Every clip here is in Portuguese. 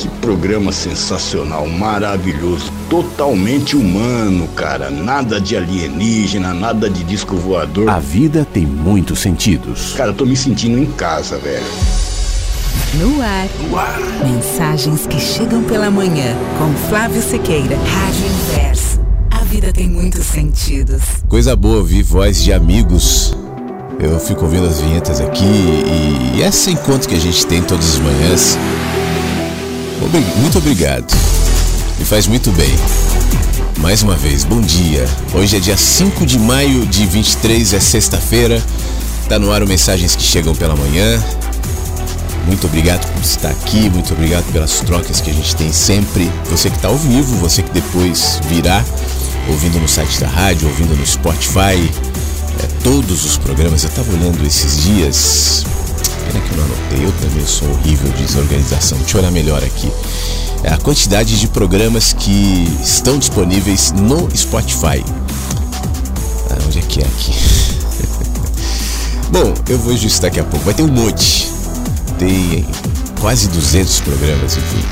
que programa sensacional, maravilhoso, totalmente humano, cara. Nada de alienígena, nada de disco voador. A vida tem muitos sentidos. Cara, eu tô me sentindo em casa, velho. No ar. Mensagens que chegam pela manhã. Com Flávio Sequeira. Rádio Inverso. A vida tem muitos sentidos. Coisa boa ouvir voz de amigos. Eu fico ouvindo as vinhetas aqui e esse encontro que a gente tem todas as manhãs. Muito obrigado. Me faz muito bem. Mais uma vez, bom dia. Hoje é dia 5 de maio de 23, é sexta-feira. Tá no ar o Mensagens que Chegam pela Manhã. Muito obrigado por estar aqui, muito obrigado pelas trocas que a gente tem sempre. Você que está ao vivo, você que depois virá ouvindo no site da rádio, ouvindo no Spotify, é, todos os programas. Eu estava olhando esses dias. Pena que eu não anotei, eu também sou horrível de desorganização. Deixa eu olhar melhor aqui. É a quantidade de programas que estão disponíveis no Spotify. Ah, onde é que é aqui? Bom, eu vou ajustar daqui a pouco. Vai ter um monte. Tem quase 200 programas, enfim.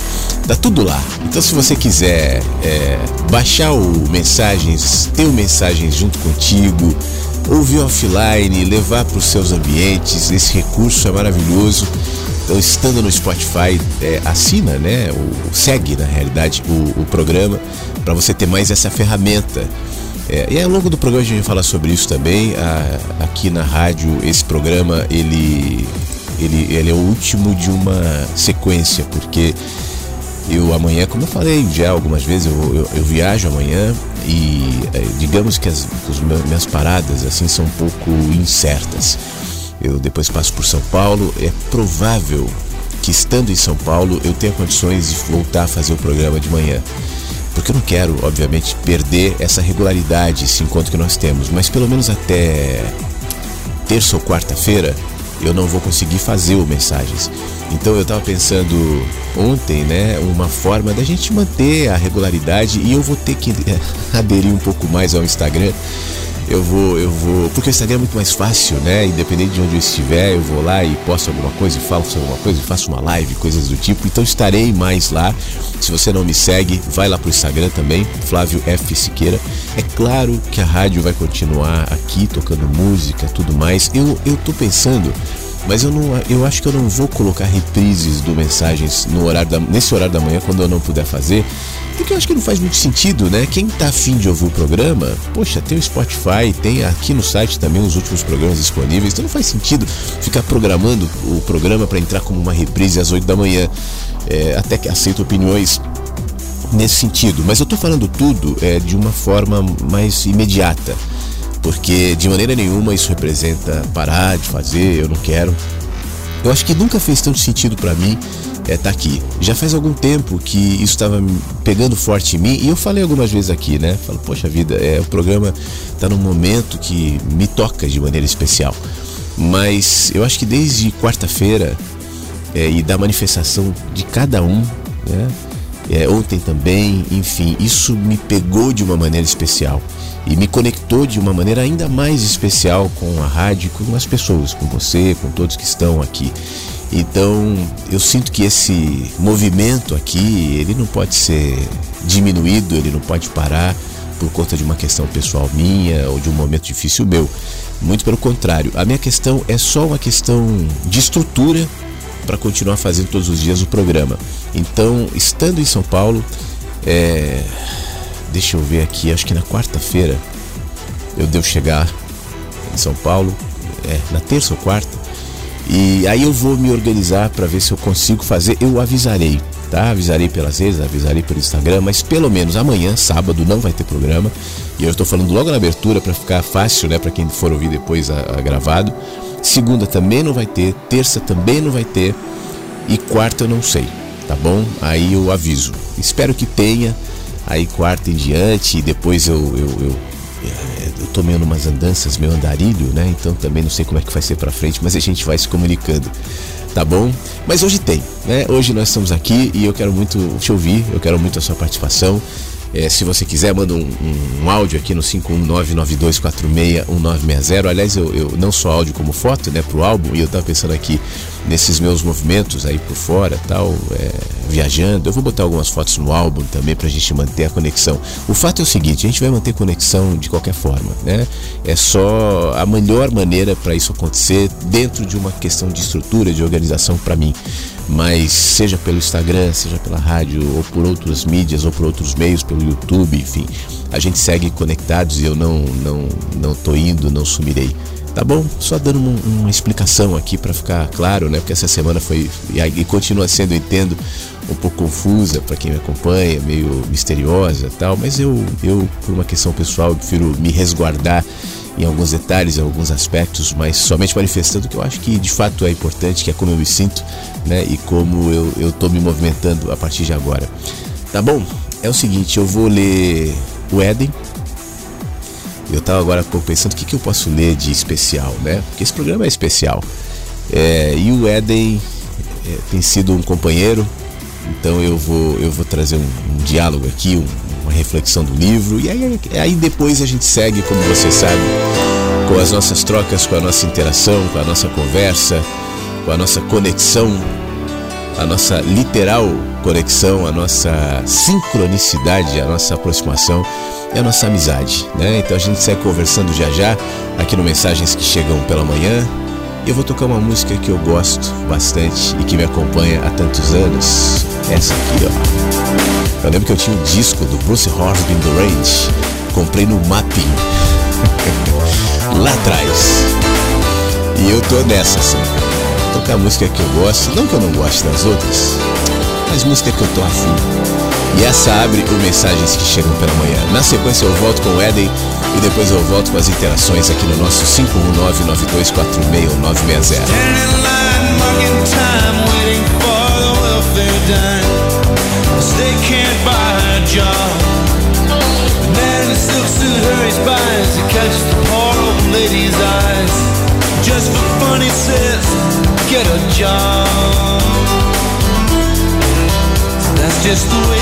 Tá tudo lá. Então, se você quiser é, baixar o Mensagens, ter o Mensagens junto contigo, ouvir offline, levar para os seus ambientes, esse recurso é maravilhoso. Então, estando no Spotify, é, assina, né? O, segue, na realidade, o, o programa para você ter mais essa ferramenta. É, e ao longo do programa a gente vai falar sobre isso também. A- aqui na rádio, esse programa ele, ele, ele é o último de uma sequência, porque eu amanhã, como eu falei já algumas vezes, eu, eu, eu viajo amanhã e é, digamos que as, as minhas paradas assim são um pouco incertas. Eu depois passo por São Paulo, é provável que estando em São Paulo eu tenha condições de voltar a fazer o programa de manhã. Porque eu não quero, obviamente, perder essa regularidade, esse encontro que nós temos, mas pelo menos até terça ou quarta-feira eu não vou conseguir fazer o mensagens. Então eu estava pensando ontem, né, uma forma da gente manter a regularidade e eu vou ter que eh, aderir um pouco mais ao Instagram. Eu vou, eu vou, porque o Instagram é muito mais fácil, né? Independente de onde eu estiver, eu vou lá e posto alguma coisa, e falo sobre alguma coisa, e faço uma live, coisas do tipo. Então estarei mais lá. Se você não me segue, vai lá pro Instagram também, Flávio F Siqueira. É claro que a rádio vai continuar aqui tocando música, tudo mais. Eu eu tô pensando mas eu não, eu acho que eu não vou colocar reprises do mensagens no horário da, nesse horário da manhã quando eu não puder fazer, porque eu acho que não faz muito sentido, né? Quem tá afim de ouvir o programa, poxa, tem o Spotify, tem aqui no site também os últimos programas disponíveis, então não faz sentido ficar programando o programa para entrar como uma reprise às 8 da manhã. É, até que aceito opiniões nesse sentido, mas eu tô falando tudo é, de uma forma mais imediata porque de maneira nenhuma isso representa parar de fazer, eu não quero. Eu acho que nunca fez tanto sentido para mim é, tá aqui. Já faz algum tempo que isso estava pegando forte em mim e eu falei algumas vezes aqui, né? Falo, poxa vida, é, o programa está num momento que me toca de maneira especial. Mas eu acho que desde quarta-feira é, e da manifestação de cada um, né? É, ontem também, enfim, isso me pegou de uma maneira especial e me conectou de uma maneira ainda mais especial com a rádio, com as pessoas, com você, com todos que estão aqui. Então, eu sinto que esse movimento aqui, ele não pode ser diminuído, ele não pode parar por conta de uma questão pessoal minha ou de um momento difícil meu. Muito pelo contrário, a minha questão é só uma questão de estrutura para continuar fazendo todos os dias o programa. Então, estando em São Paulo, é... deixa eu ver aqui, acho que na quarta-feira eu devo chegar em São Paulo, é, na terça ou quarta, e aí eu vou me organizar para ver se eu consigo fazer. Eu avisarei, tá? Avisarei pelas redes, avisarei pelo Instagram, mas pelo menos amanhã, sábado, não vai ter programa. E eu estou falando logo na abertura para ficar fácil, né, para quem for ouvir depois a, a gravado. Segunda também não vai ter, terça também não vai ter e quarta eu não sei, tá bom? Aí eu aviso. Espero que tenha. Aí quarta em diante e depois eu, eu, eu eu tô meio numas andanças, meu andarilho, né? Então também não sei como é que vai ser para frente, mas a gente vai se comunicando, tá bom? Mas hoje tem, né? Hoje nós estamos aqui e eu quero muito te ouvir, eu quero muito a sua participação. É, se você quiser, manda um, um, um áudio aqui no 51992461960. Aliás, eu, eu, não só áudio como foto, né, pro álbum. E eu tava pensando aqui nesses meus movimentos aí por fora, tal, é, viajando. Eu vou botar algumas fotos no álbum também pra gente manter a conexão. O fato é o seguinte, a gente vai manter conexão de qualquer forma, né? É só a melhor maneira para isso acontecer dentro de uma questão de estrutura, de organização para mim mas seja pelo Instagram, seja pela rádio, ou por outras mídias, ou por outros meios, pelo YouTube, enfim, a gente segue conectados e eu não não não tô indo, não sumirei. Tá bom? Só dando uma, uma explicação aqui para ficar claro, né? Porque essa semana foi e, continua sendo, entendo, um pouco confusa para quem me acompanha, meio misteriosa, tal, mas eu eu por uma questão pessoal, prefiro me resguardar em alguns detalhes, em alguns aspectos, mas somente manifestando o que eu acho que de fato é importante, que é como eu me sinto, né? E como eu, eu tô me movimentando a partir de agora. Tá bom? É o seguinte, eu vou ler o Éden. Eu tava agora pensando o que, que eu posso ler de especial, né? Porque esse programa é especial. É, e o Éden é, tem sido um companheiro, então eu vou, eu vou trazer um, um diálogo aqui, um, uma reflexão do livro. E aí, aí depois a gente segue, como você sabe, com as nossas trocas, com a nossa interação, com a nossa conversa, com a nossa conexão, a nossa literal conexão, a nossa sincronicidade, a nossa aproximação e a nossa amizade, né? Então a gente segue conversando já já aqui no Mensagens que Chegam pela Manhã. E eu vou tocar uma música que eu gosto bastante e que me acompanha há tantos anos. Essa aqui, ó. Eu lembro que eu tinha um disco do Bruce Hornsby in the Range. Comprei no Mapping. Lá atrás. E eu tô nessa, assim. Tocar música que eu gosto. Não que eu não goste das outras, mas música que eu tô afim. E essa abre o Mensagens que Chegam pela Manhã. Na sequência eu volto com o Eden e depois eu volto com as interações aqui no nosso Cause they can't buy a job. The man in the silk suit hurries by as he catches the poor old lady's eyes. Just for fun, he says, get a job. So that's just the way.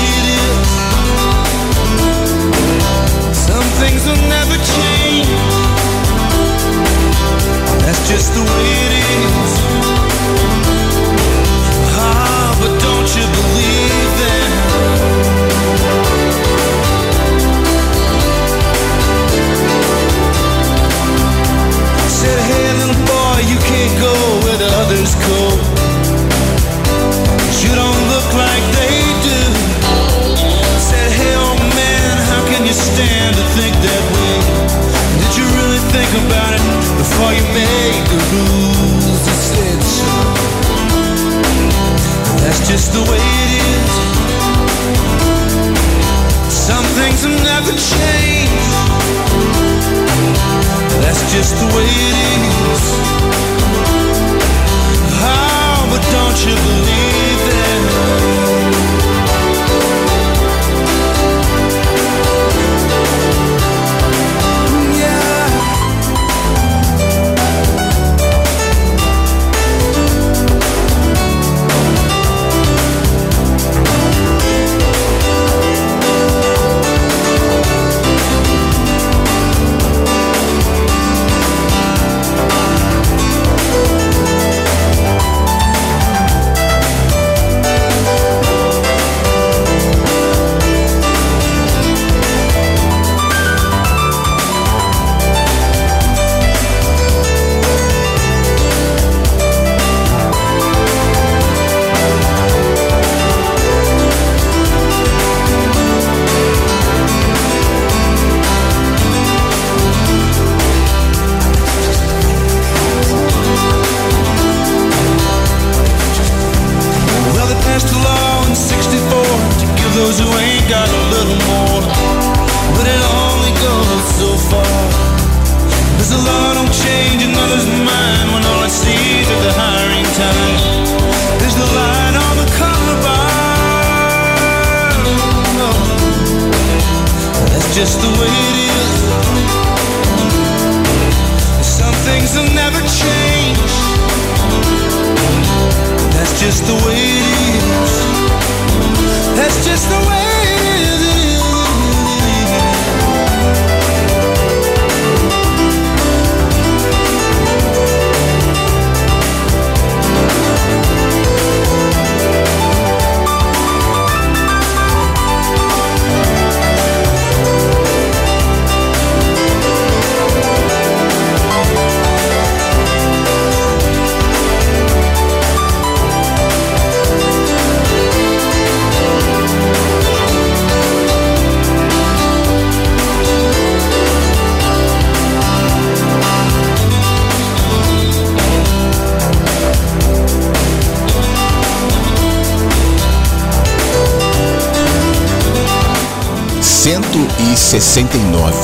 69.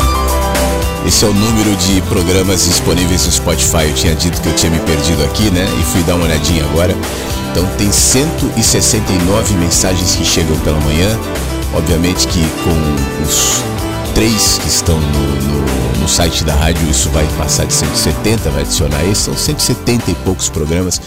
Esse é o número de programas disponíveis no Spotify. Eu tinha dito que eu tinha me perdido aqui, né? E fui dar uma olhadinha agora. Então tem 169 mensagens que chegam pela manhã. Obviamente que com os três que estão no, no, no, site da rádio, isso vai passar de 170, vai adicionar esse. São 170 e poucos programas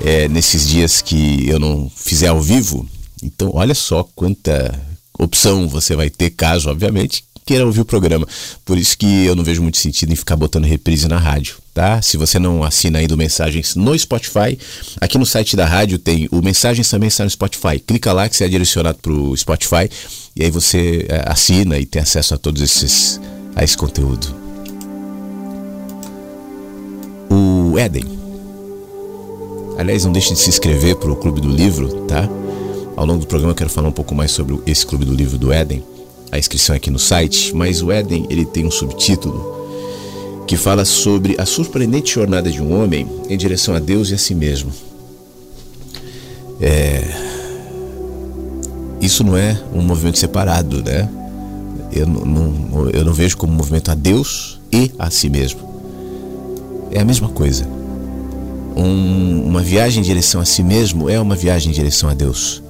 é, nesses dias que eu não fizer ao vivo. Então, olha só quanta opção você vai ter, caso, obviamente, queira ouvir o programa. Por isso que eu não vejo muito sentido em ficar botando reprise na rádio, tá? Se você não assina ainda o Mensagens no Spotify, aqui no site da rádio tem o Mensagens também está no Spotify. Clica lá que você é direcionado para o Spotify e aí você é, assina e tem acesso a todos esses a esse conteúdo. O Éden. Aliás, não deixe de se inscrever para o Clube do Livro, tá? Ao longo do programa eu quero falar um pouco mais sobre esse Clube do Livro do Éden. A inscrição é aqui no site, mas o Éden ele tem um subtítulo que fala sobre a surpreendente jornada de um homem em direção a Deus e a si mesmo. É... Isso não é um movimento separado, né? Eu não, não, eu não vejo como um movimento a Deus e a si mesmo. É a mesma coisa. Um, uma viagem em direção a si mesmo é uma viagem em direção a Deus.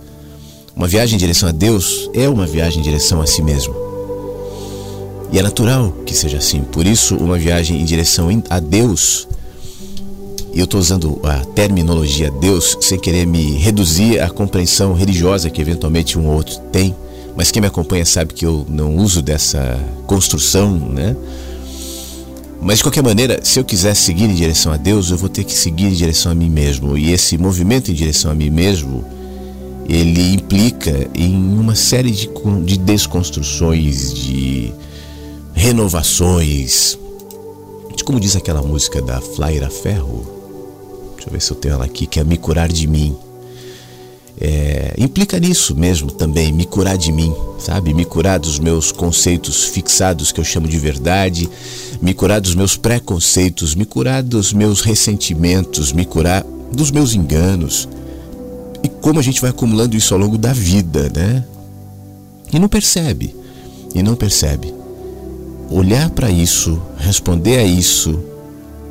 Uma viagem em direção a Deus é uma viagem em direção a si mesmo. E é natural que seja assim. Por isso, uma viagem em direção a Deus, e eu estou usando a terminologia Deus sem querer me reduzir à compreensão religiosa que eventualmente um ou outro tem, mas quem me acompanha sabe que eu não uso dessa construção, né? Mas de qualquer maneira, se eu quiser seguir em direção a Deus, eu vou ter que seguir em direção a mim mesmo. E esse movimento em direção a mim mesmo, ele implica em uma série de, de desconstruções, de renovações, de como diz aquela música da Flaira Ferro, deixa eu ver se eu tenho ela aqui, que é Me Curar de Mim. É, implica nisso mesmo também, me curar de mim, sabe? Me curar dos meus conceitos fixados que eu chamo de verdade, me curar dos meus preconceitos, me curar dos meus ressentimentos, me curar dos meus enganos, e como a gente vai acumulando isso ao longo da vida, né? E não percebe. E não percebe. Olhar para isso, responder a isso,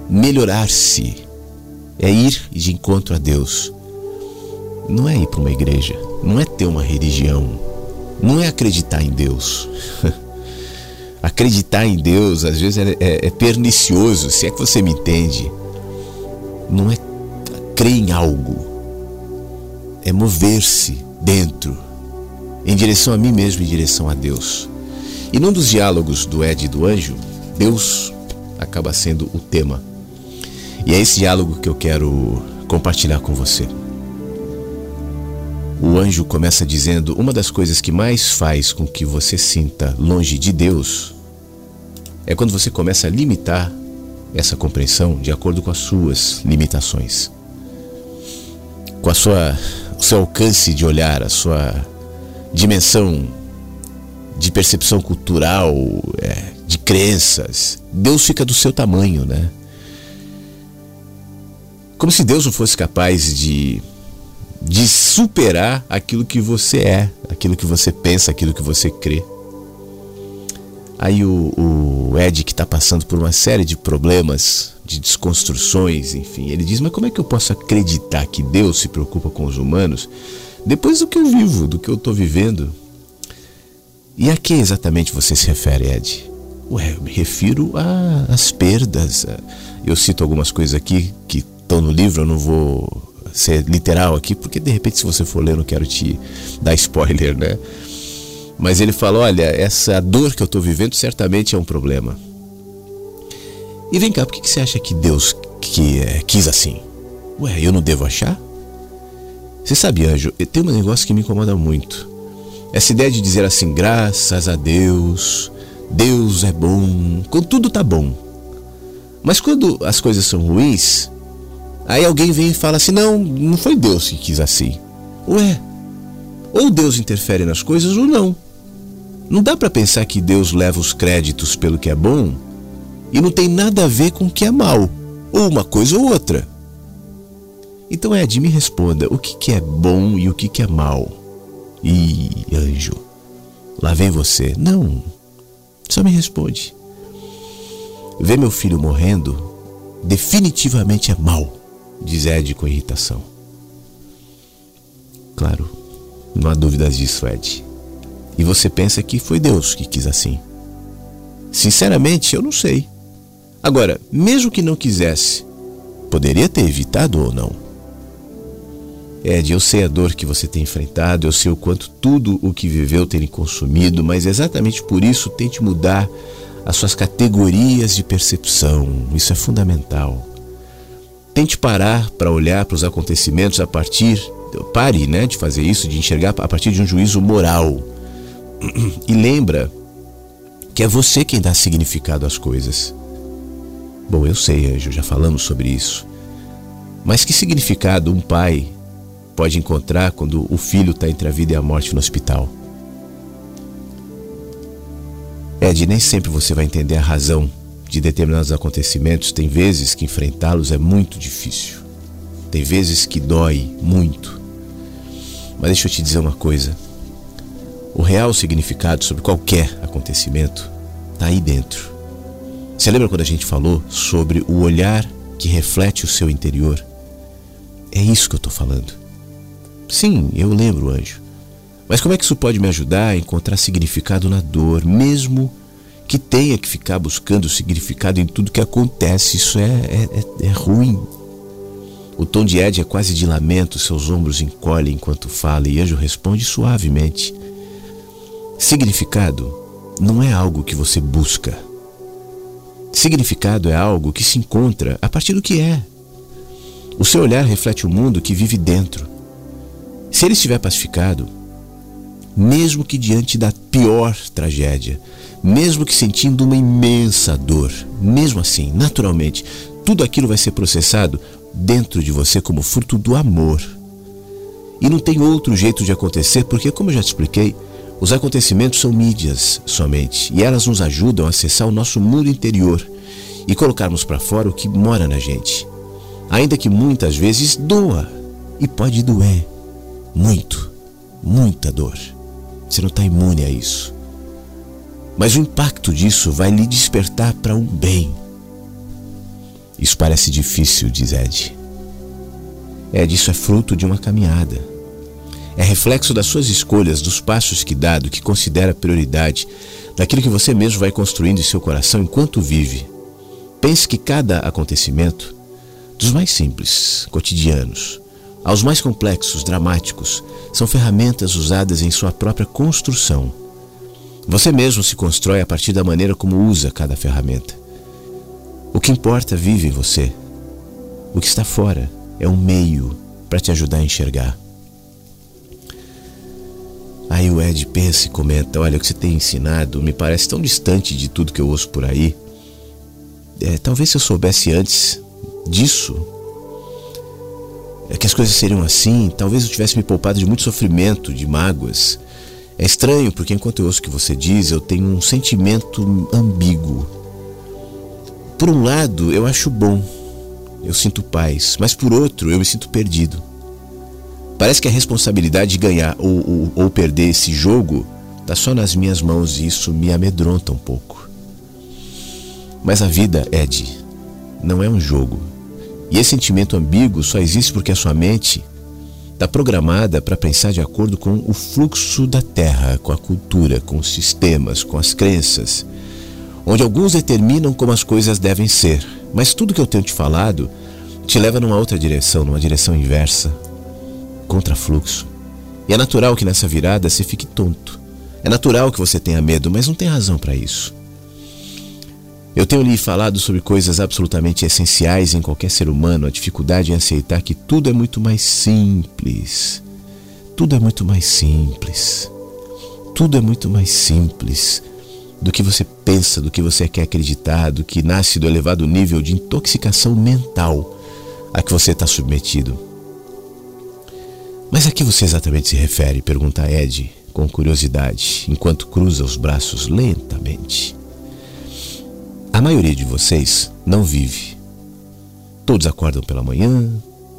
melhorar-se, é ir de encontro a Deus. Não é ir para uma igreja, não é ter uma religião, não é acreditar em Deus. acreditar em Deus às vezes é, é, é pernicioso, se é que você me entende. Não é crer em algo é mover-se dentro, em direção a mim mesmo, em direção a Deus. E num dos diálogos do Ed e do Anjo, Deus acaba sendo o tema. E é esse diálogo que eu quero compartilhar com você. O anjo começa dizendo: Uma das coisas que mais faz com que você sinta longe de Deus é quando você começa a limitar essa compreensão de acordo com as suas limitações, com a sua o seu alcance de olhar, a sua dimensão de percepção cultural, é, de crenças. Deus fica do seu tamanho, né? Como se Deus não fosse capaz de de superar aquilo que você é, aquilo que você pensa, aquilo que você crê. Aí o, o Ed, que está passando por uma série de problemas, de desconstruções, enfim, ele diz: Mas como é que eu posso acreditar que Deus se preocupa com os humanos depois do que eu vivo, do que eu estou vivendo? E a que exatamente você se refere, Ed? Ué, eu me refiro às perdas. Eu cito algumas coisas aqui que estão no livro, eu não vou ser literal aqui, porque de repente, se você for ler, eu não quero te dar spoiler, né? Mas ele fala: olha, essa dor que eu estou vivendo certamente é um problema. E vem cá, por que, que você acha que Deus que, é, quis assim? Ué, eu não devo achar? Você sabe, Anjo, tem um negócio que me incomoda muito. Essa ideia de dizer assim, graças a Deus, Deus é bom, quando tudo tá bom. Mas quando as coisas são ruins, aí alguém vem e fala assim: não, não foi Deus que quis assim. Ué, ou Deus interfere nas coisas ou não. Não dá para pensar que Deus leva os créditos pelo que é bom e não tem nada a ver com o que é mal, ou uma coisa ou outra. Então, Ed, me responda: o que, que é bom e o que, que é mal? Ih, anjo, lá vem você. Não, só me responde. Ver meu filho morrendo definitivamente é mal, diz Ed com irritação. Claro, não há dúvidas disso, Ed. E você pensa que foi Deus que quis assim. Sinceramente, eu não sei. Agora, mesmo que não quisesse, poderia ter evitado ou não? Ed, eu sei a dor que você tem enfrentado, eu sei o quanto tudo o que viveu tem consumido, mas exatamente por isso tente mudar as suas categorias de percepção. Isso é fundamental. Tente parar para olhar para os acontecimentos a partir. Pare né, de fazer isso, de enxergar a partir de um juízo moral. E lembra que é você quem dá significado às coisas. Bom, eu sei, Anjo, já falamos sobre isso. Mas que significado um pai pode encontrar quando o filho está entre a vida e a morte no hospital? Ed, nem sempre você vai entender a razão de determinados acontecimentos. Tem vezes que enfrentá-los é muito difícil. Tem vezes que dói muito. Mas deixa eu te dizer uma coisa. O real significado sobre qualquer acontecimento está aí dentro. Você lembra quando a gente falou sobre o olhar que reflete o seu interior? É isso que eu estou falando. Sim, eu lembro, anjo. Mas como é que isso pode me ajudar a encontrar significado na dor, mesmo que tenha que ficar buscando significado em tudo que acontece? Isso é, é, é, é ruim. O tom de Ed é quase de lamento, seus ombros encolhem enquanto fala e Anjo responde suavemente. Significado não é algo que você busca. Significado é algo que se encontra a partir do que é. O seu olhar reflete o mundo que vive dentro. Se ele estiver pacificado, mesmo que diante da pior tragédia, mesmo que sentindo uma imensa dor, mesmo assim, naturalmente, tudo aquilo vai ser processado dentro de você como fruto do amor. E não tem outro jeito de acontecer, porque, como eu já te expliquei, os acontecimentos são mídias somente e elas nos ajudam a acessar o nosso mundo interior e colocarmos para fora o que mora na gente. Ainda que muitas vezes doa e pode doer muito, muita dor. Você não está imune a isso. Mas o impacto disso vai lhe despertar para um bem. Isso parece difícil, diz Ed. Ed, isso é fruto de uma caminhada. É reflexo das suas escolhas, dos passos que dá, do que considera prioridade, daquilo que você mesmo vai construindo em seu coração enquanto vive. Pense que cada acontecimento, dos mais simples, cotidianos, aos mais complexos, dramáticos, são ferramentas usadas em sua própria construção. Você mesmo se constrói a partir da maneira como usa cada ferramenta. O que importa vive em você. O que está fora é um meio para te ajudar a enxergar. Aí o Ed pensa e comenta: Olha, o que você tem ensinado me parece tão distante de tudo que eu ouço por aí. É, talvez se eu soubesse antes disso, é que as coisas seriam assim, talvez eu tivesse me poupado de muito sofrimento, de mágoas. É estranho, porque enquanto eu ouço o que você diz, eu tenho um sentimento ambíguo. Por um lado, eu acho bom, eu sinto paz, mas por outro, eu me sinto perdido. Parece que a responsabilidade de ganhar ou, ou, ou perder esse jogo está só nas minhas mãos e isso me amedronta um pouco. Mas a vida, Ed, não é um jogo. E esse sentimento ambíguo só existe porque a sua mente está programada para pensar de acordo com o fluxo da Terra, com a cultura, com os sistemas, com as crenças, onde alguns determinam como as coisas devem ser. Mas tudo que eu tenho te falado te leva numa outra direção, numa direção inversa, contra fluxo. E é natural que nessa virada você fique tonto. É natural que você tenha medo, mas não tem razão para isso. Eu tenho lhe falado sobre coisas absolutamente essenciais em qualquer ser humano, a dificuldade em aceitar que tudo é muito mais simples. Tudo é muito mais simples. Tudo é muito mais simples do que você pensa, do que você quer acreditar, do que nasce do elevado nível de intoxicação mental a que você está submetido. Mas a que você exatamente se refere? pergunta Ed com curiosidade, enquanto cruza os braços lentamente. A maioria de vocês não vive. Todos acordam pela manhã,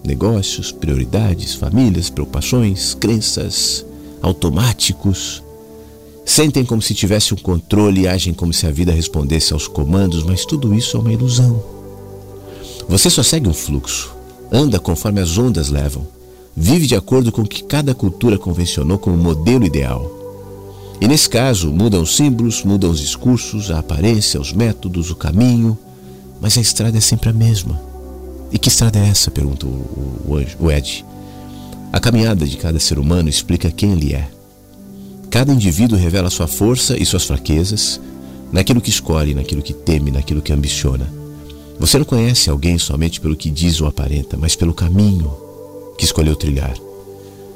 negócios, prioridades, famílias, preocupações, crenças, automáticos. Sentem como se tivesse um controle e agem como se a vida respondesse aos comandos, mas tudo isso é uma ilusão. Você só segue um fluxo, anda conforme as ondas levam, vive de acordo com o que cada cultura convencionou como modelo ideal. E nesse caso, mudam os símbolos, mudam os discursos, a aparência, os métodos, o caminho, mas a estrada é sempre a mesma. E que estrada é essa? pergunta o, o, o Ed. A caminhada de cada ser humano explica quem ele é. Cada indivíduo revela sua força e suas fraquezas naquilo que escolhe, naquilo que teme, naquilo que ambiciona. Você não conhece alguém somente pelo que diz ou aparenta, mas pelo caminho que escolheu trilhar.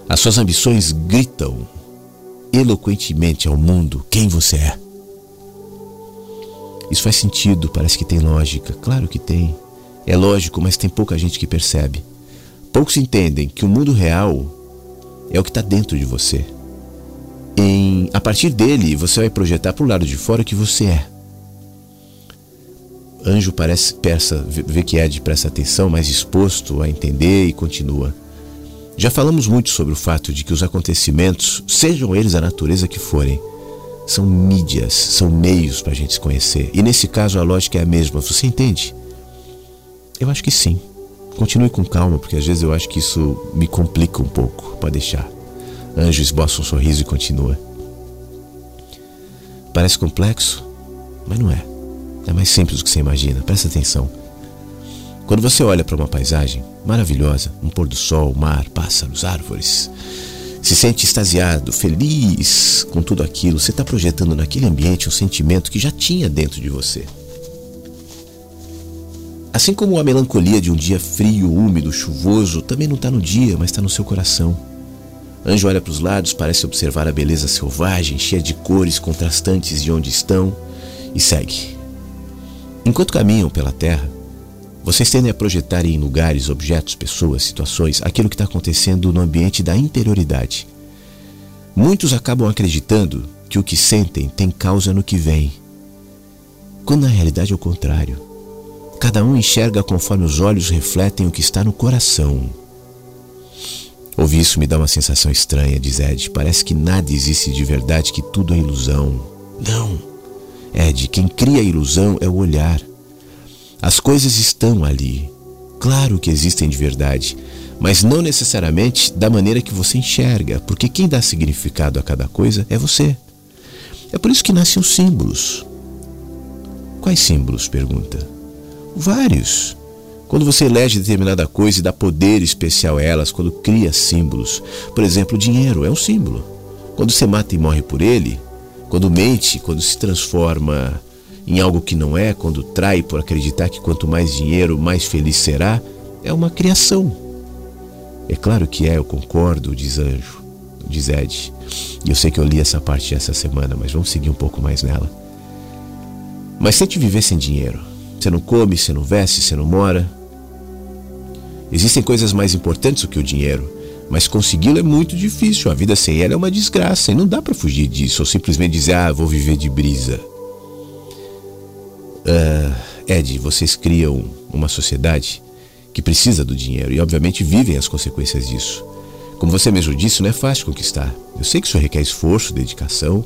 As suas ambições gritam eloquentemente ao mundo quem você é. Isso faz sentido, parece que tem lógica. Claro que tem. É lógico, mas tem pouca gente que percebe. Poucos entendem que o mundo real é o que está dentro de você. Em, a partir dele, você vai projetar para o lado de fora o que você é. Anjo parece persa, vê que Ed presta atenção, mais disposto a entender e continua. Já falamos muito sobre o fato de que os acontecimentos, sejam eles a natureza que forem, são mídias, são meios para a gente se conhecer. E nesse caso a lógica é a mesma. Você entende? Eu acho que sim. Continue com calma, porque às vezes eu acho que isso me complica um pouco. Pode deixar. Anjo esboça um sorriso e continua. Parece complexo, mas não é. É mais simples do que você imagina. Presta atenção. Quando você olha para uma paisagem maravilhosa, um pôr do sol, mar, pássaros, árvores, se sente extasiado, feliz com tudo aquilo, você está projetando naquele ambiente um sentimento que já tinha dentro de você. Assim como a melancolia de um dia frio, úmido, chuvoso, também não está no dia, mas está no seu coração. Anjo olha para os lados, parece observar a beleza selvagem, cheia de cores contrastantes de onde estão, e segue. Enquanto caminham pela terra, vocês tendem a projetar em lugares, objetos, pessoas, situações, aquilo que está acontecendo no ambiente da interioridade. Muitos acabam acreditando que o que sentem tem causa no que vem, quando na realidade é o contrário. Cada um enxerga conforme os olhos refletem o que está no coração. Ouvir isso me dá uma sensação estranha, diz Ed. Parece que nada existe de verdade, que tudo é ilusão. Não. Ed, quem cria a ilusão é o olhar. As coisas estão ali. Claro que existem de verdade, mas não necessariamente da maneira que você enxerga, porque quem dá significado a cada coisa é você. É por isso que nascem os símbolos. Quais símbolos? pergunta. Vários. Quando você elege determinada coisa e dá poder especial a elas, quando cria símbolos. Por exemplo, o dinheiro é um símbolo. Quando você mata e morre por ele, quando mente, quando se transforma em algo que não é, quando trai por acreditar que quanto mais dinheiro, mais feliz será, é uma criação. É claro que é, eu concordo, diz Anjo, diz Ed. E eu sei que eu li essa parte essa semana, mas vamos seguir um pouco mais nela. Mas tente viver sem dinheiro. Você não come, você não veste, você não mora. Existem coisas mais importantes do que o dinheiro, mas consegui-lo é muito difícil. A vida sem ela é uma desgraça e não dá para fugir disso ou simplesmente dizer, ah, vou viver de brisa. Uh, Ed, vocês criam uma sociedade que precisa do dinheiro e, obviamente, vivem as consequências disso. Como você mesmo disse, não é fácil conquistar. Eu sei que isso requer esforço, dedicação,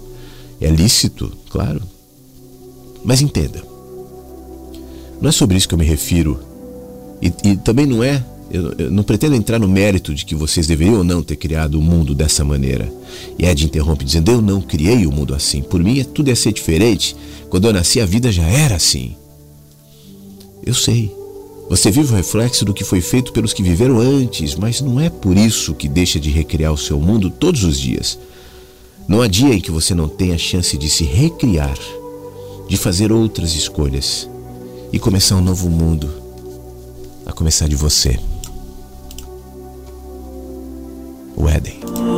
é lícito, claro. Mas entenda, não é sobre isso que eu me refiro. E, e também não é. Eu, eu, não pretendo entrar no mérito de que vocês deveriam ou não ter criado o mundo dessa maneira. E Ed interrompe dizendo: Eu não criei o mundo assim. Por mim, tudo ia ser diferente. Quando eu nasci, a vida já era assim. Eu sei. Você vive o reflexo do que foi feito pelos que viveram antes, mas não é por isso que deixa de recriar o seu mundo todos os dias. Não há dia em que você não tenha a chance de se recriar, de fazer outras escolhas e começar um novo mundo, a começar de você. wedding.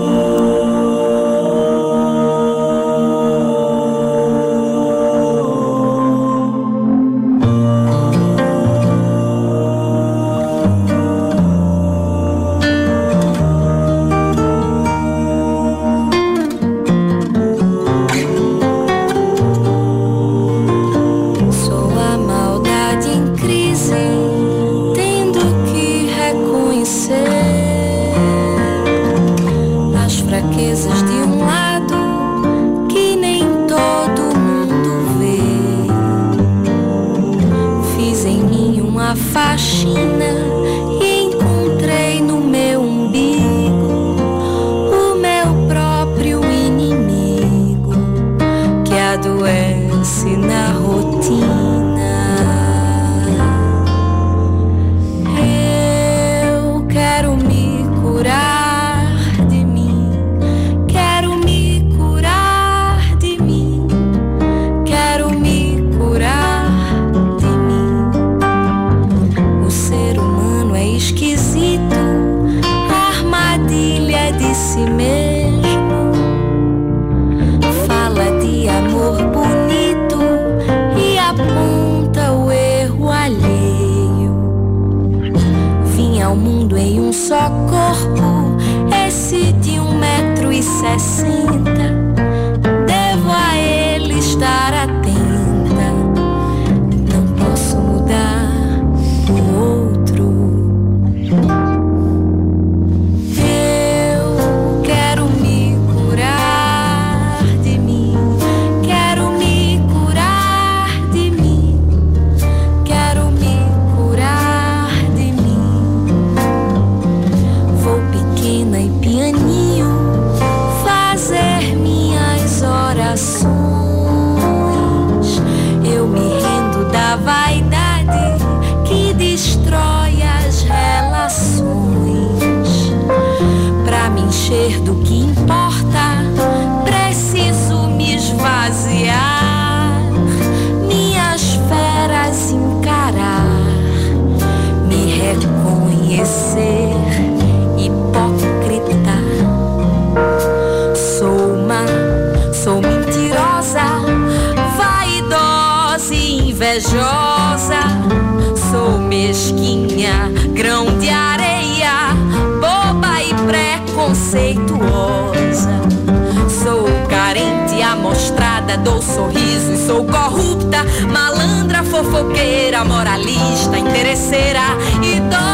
dou sorriso e sou corrupta, malandra, fofoqueira, moralista, interesseira e dou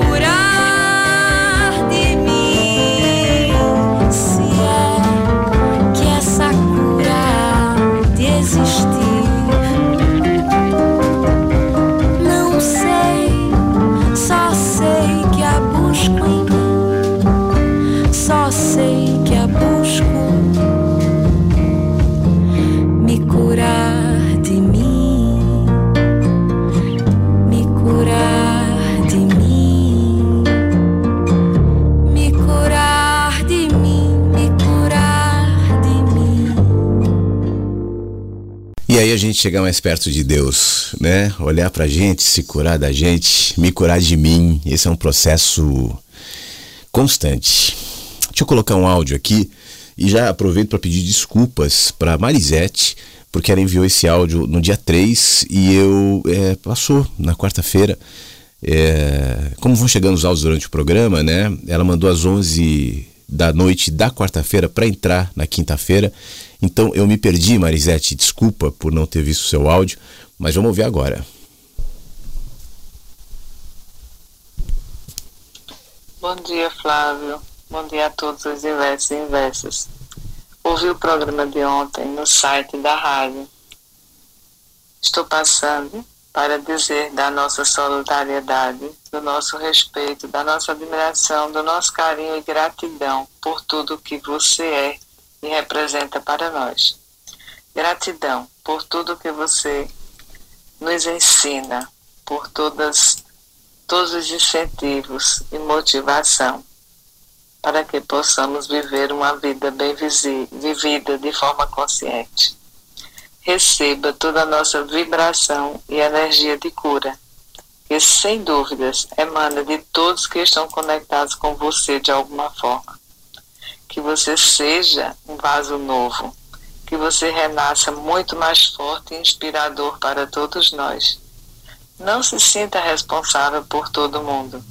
O Éden. gente chegar mais perto de Deus, né? Olhar pra gente, se curar da gente, me curar de mim. Esse é um processo constante. Deixa eu colocar um áudio aqui e já aproveito para pedir desculpas para Marisete, porque ela enviou esse áudio no dia 3 e eu é, passou na quarta-feira. É, como vão chegando os áudios durante o programa, né? Ela mandou às 11 da noite da quarta-feira para entrar na quinta-feira. Então eu me perdi, Marisete, desculpa por não ter visto o seu áudio, mas vamos ouvir agora. Bom dia, Flávio. Bom dia a todos os inversos e inversas. Ouvi o programa de ontem no site da rádio. Estou passando para dizer da nossa solidariedade, do nosso respeito, da nossa admiração, do nosso carinho e gratidão por tudo que você é e representa para nós. Gratidão por tudo que você nos ensina, por todas todos os incentivos e motivação para que possamos viver uma vida bem vivida de forma consciente. Receba toda a nossa vibração e energia de cura, que sem dúvidas emana de todos que estão conectados com você de alguma forma. Que você seja um vaso novo, que você renasça muito mais forte e inspirador para todos nós não se sinta responsável por todo mundo.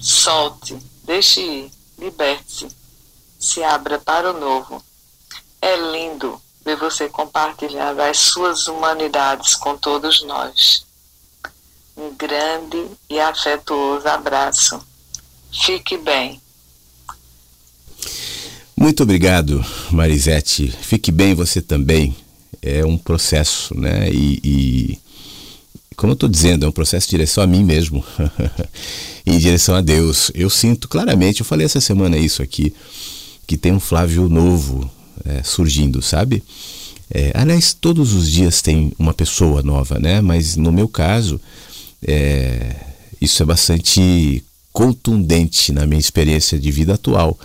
Solte, deixe ir, liberte-se, se abra para o novo. É lindo ver você compartilhar as suas humanidades com todos nós. Um grande e afetuoso abraço. Fique bem. Muito obrigado, Marisete. Fique bem você também. É um processo, né? E, e como eu estou dizendo, é um processo de direção a mim mesmo, em direção a Deus. Eu sinto claramente, eu falei essa semana isso aqui, que tem um Flávio novo é, surgindo, sabe? É, aliás, todos os dias tem uma pessoa nova, né? Mas no meu caso, é, isso é bastante contundente na minha experiência de vida atual.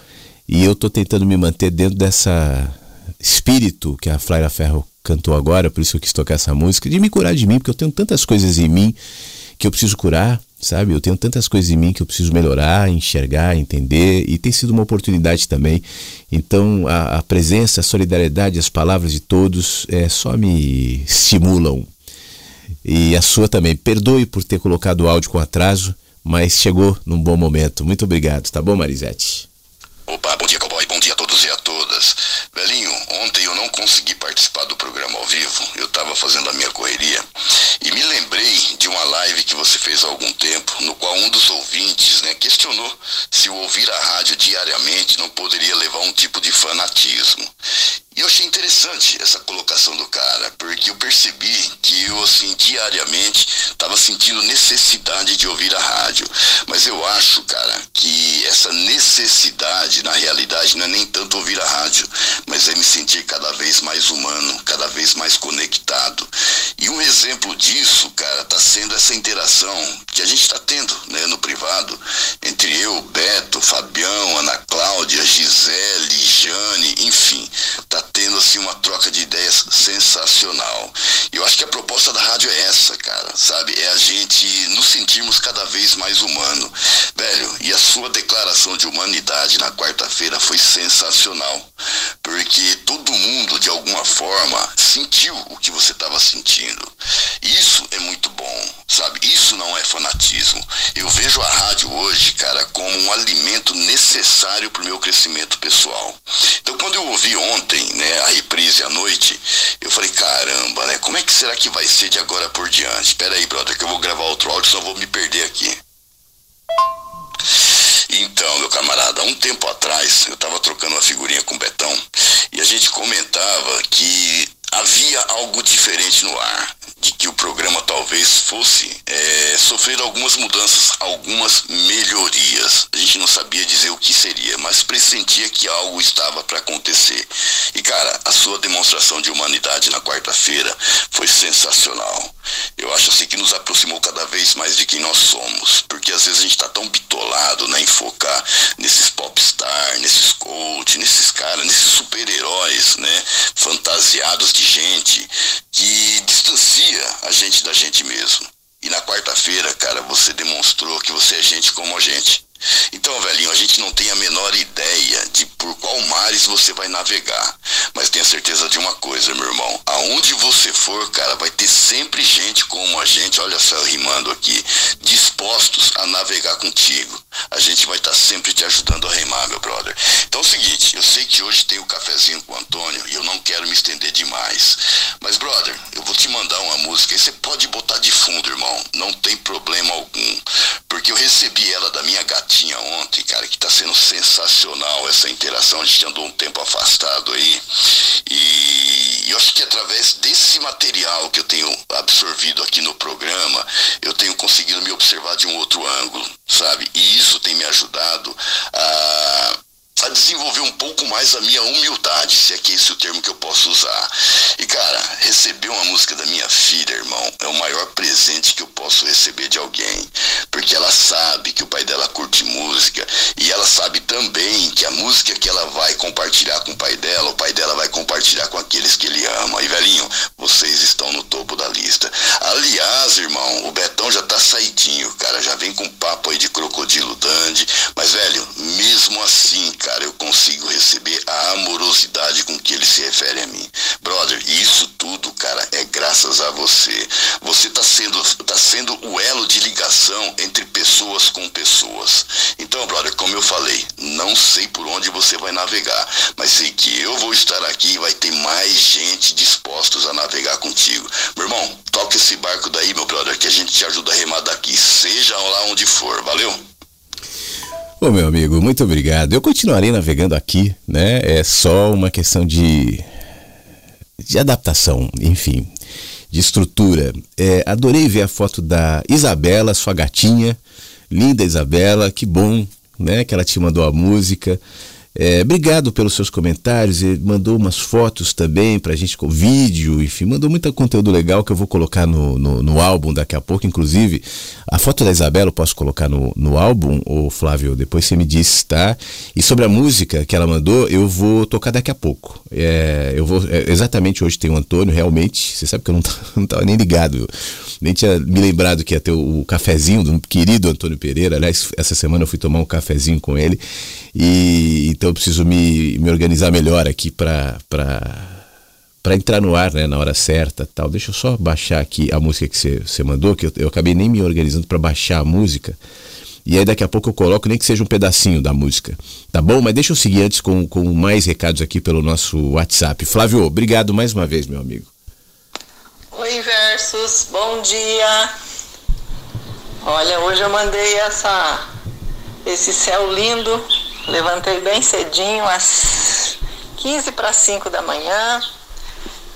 E eu estou tentando me manter dentro dessa espírito que a Flaira Ferro cantou agora, por isso eu quis tocar essa música, de me curar de mim, porque eu tenho tantas coisas em mim que eu preciso curar, sabe? Eu tenho tantas coisas em mim que eu preciso melhorar, enxergar, entender, e tem sido uma oportunidade também. Então, a, a presença, a solidariedade, as palavras de todos é, só me estimulam. E a sua também. Perdoe por ter colocado o áudio com atraso, mas chegou num bom momento. Muito obrigado, tá bom, Marisete? Opa, bom dia, cowboy. Bom dia a todos e a todas. Velhinho, ontem eu não consegui participar do programa ao vivo. Eu estava fazendo a minha correria e me lembrei de uma live que você fez há algum tempo, no qual um dos ouvintes né, questionou se o ouvir a rádio diariamente não poderia levar um tipo de fanatismo. E eu achei interessante essa colocação do cara, porque eu percebi que eu, assim, diariamente estava sentindo necessidade de ouvir a rádio. Mas eu acho, cara, que essa necessidade, na realidade, não é nem tanto ouvir a rádio, mas é me sentir cada vez mais humano, cada vez mais conectado. E um exemplo disso, cara, tá sendo essa interação que a gente está tendo, né, no privado, entre eu, Beto, Fabião, Ana Cláudia, Gisele, Jane, enfim, tá tendo assim uma troca de ideias sensacional. E eu acho que a proposta da rádio é essa, cara, sabe? É a gente nos sentirmos cada vez mais humano. Velho, e a sua declaração de humanidade na quarta-feira foi sensacional. Porque todo mundo, de alguma forma, sentiu o que você estava sentindo. Isso é muito bom, sabe? Isso não é fanatismo. Eu vejo a rádio hoje, cara, como um alimento necessário para o meu crescimento pessoal. Então, quando eu ouvi ontem, né, a reprise à noite, eu falei, caramba, né, como é que será que vai ser de agora por diante? Espera aí, brother, que eu vou gravar outro áudio, eu vou me perder aqui. Então, meu camarada, um tempo atrás eu estava trocando uma figurinha com o Betão e a gente comentava que havia algo diferente no ar, de que o programa talvez fosse é, sofrer algumas mudanças, algumas melhorias. A gente não sabia dizer o que seria, mas pressentia que algo estava para acontecer. E cara, a sua demonstração de humanidade na quarta-feira foi sensacional. Eu acho assim que nos aproximou cada vez mais de quem nós somos, porque às vezes a gente está tão bitolado né, em focar nesses popstar, nesses coach, nesses caras, nesses super-heróis, né, fantasiados de gente, que distancia a gente da gente mesmo. E na quarta-feira, cara, você demonstrou que você é gente como a gente. Então, velhinho, a gente não tem a menor ideia de por qual mares você vai navegar. Mas tenha certeza de uma coisa, meu irmão. Aonde você for, cara, vai ter sempre gente como a gente, olha só, rimando aqui, dispostos a navegar contigo. A gente vai estar sempre te ajudando a remar, meu brother. Então é o seguinte, eu sei que hoje tem o cafezinho com o Antônio e eu não quero me estender demais. Mas, brother, eu vou te mandar uma música e você pode botar de fundo, irmão. Não tem problema algum. Porque eu recebi ela da minha gatinha ontem, cara, que tá sendo sensacional essa interação. A gente andou um tempo afastado aí. E eu acho que através desse material que eu tenho absorvido aqui no programa, eu tenho conseguido me observar de um outro ângulo, sabe? E isso tem me ajudado a a desenvolver um pouco mais a minha humildade, se é que esse é o termo que eu posso usar. E cara, receber uma música da minha filha, irmão, é o maior presente que eu posso receber de alguém, porque ela sabe que o pai dela curte música e ela sabe também que a música que ela vai compartilhar com o pai dela, o pai dela vai compartilhar com aqueles que ele ama. E velhinho, vocês estão no topo da lista. Aliás, irmão, o Betão já tá saidinho, cara, já vem com papo aí de crocodilo dandy, mas velho, mesmo assim, cara, eu consigo receber a amorosidade com que ele se refere a mim. Brother, isso tudo, cara, é graças a você. Você está sendo, tá sendo o elo de ligação entre pessoas com pessoas. Então, brother, como eu falei, não sei por onde você vai navegar, mas sei que eu vou estar aqui e vai ter mais gente dispostos a navegar contigo. Meu irmão, toca esse barco daí, meu brother, que a gente te ajuda a remar daqui, seja lá onde for. Valeu? Ô meu amigo, muito obrigado. Eu continuarei navegando aqui, né? É só uma questão de, de adaptação, enfim, de estrutura. É, adorei ver a foto da Isabela, sua gatinha, linda Isabela, que bom, né? Que ela te mandou a música. É, obrigado pelos seus comentários. Ele mandou umas fotos também pra gente com vídeo, enfim, mandou muito conteúdo legal que eu vou colocar no, no, no álbum daqui a pouco. Inclusive, a foto da Isabela eu posso colocar no, no álbum, ou Flávio, depois você me diz, tá? E sobre a música que ela mandou, eu vou tocar daqui a pouco. É, eu vou. É, exatamente hoje tem o Antônio, realmente. Você sabe que eu não, não tava nem ligado, nem tinha me lembrado que ia ter o, o cafezinho do querido Antônio Pereira. Aliás, essa semana eu fui tomar um cafezinho com ele. E então eu preciso me, me organizar melhor aqui para entrar no ar né, na hora certa tal. Deixa eu só baixar aqui a música que você mandou, que eu, eu acabei nem me organizando para baixar a música. E aí daqui a pouco eu coloco, nem que seja um pedacinho da música. Tá bom? Mas deixa eu seguir antes com, com mais recados aqui pelo nosso WhatsApp. Flávio, obrigado mais uma vez, meu amigo. Oi, Versus, bom dia. Olha, hoje eu mandei essa, esse céu lindo Levantei bem cedinho, às 15 para 5 da manhã,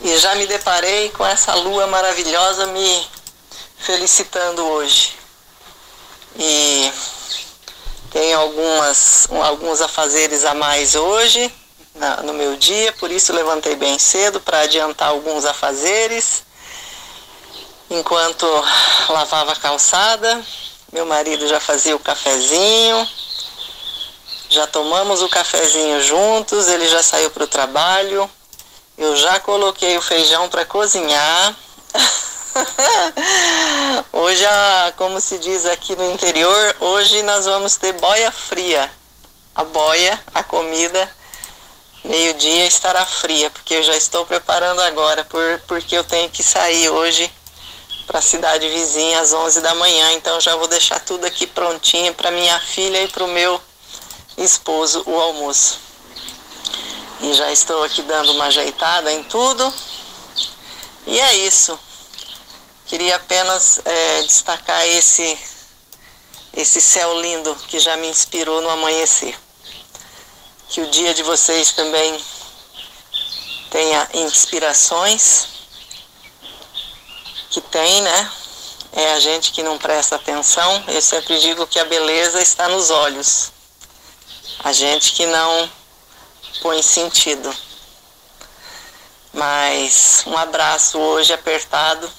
e já me deparei com essa lua maravilhosa me felicitando hoje. E tenho algumas, alguns afazeres a mais hoje, na, no meu dia, por isso levantei bem cedo para adiantar alguns afazeres. Enquanto lavava a calçada, meu marido já fazia o cafezinho já tomamos o cafezinho juntos, ele já saiu para o trabalho, eu já coloquei o feijão para cozinhar. hoje, como se diz aqui no interior, hoje nós vamos ter boia fria. A boia, a comida, meio-dia estará fria, porque eu já estou preparando agora, por, porque eu tenho que sair hoje para a cidade vizinha às 11 da manhã, então já vou deixar tudo aqui prontinho para minha filha e para o meu esposo o almoço. E já estou aqui dando uma ajeitada em tudo. E é isso. Queria apenas é, destacar esse, esse céu lindo que já me inspirou no amanhecer. Que o dia de vocês também tenha inspirações, que tem, né? É a gente que não presta atenção. Eu sempre digo que a beleza está nos olhos. A gente que não põe sentido. Mas um abraço hoje apertado,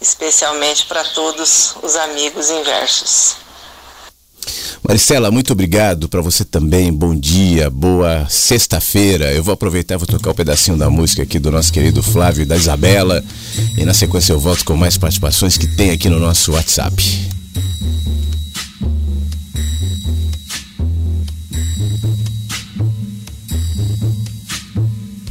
especialmente para todos os amigos inversos. Maricela, muito obrigado para você também. Bom dia, boa sexta-feira. Eu vou aproveitar vou tocar um pedacinho da música aqui do nosso querido Flávio e da Isabela. E na sequência eu volto com mais participações que tem aqui no nosso WhatsApp.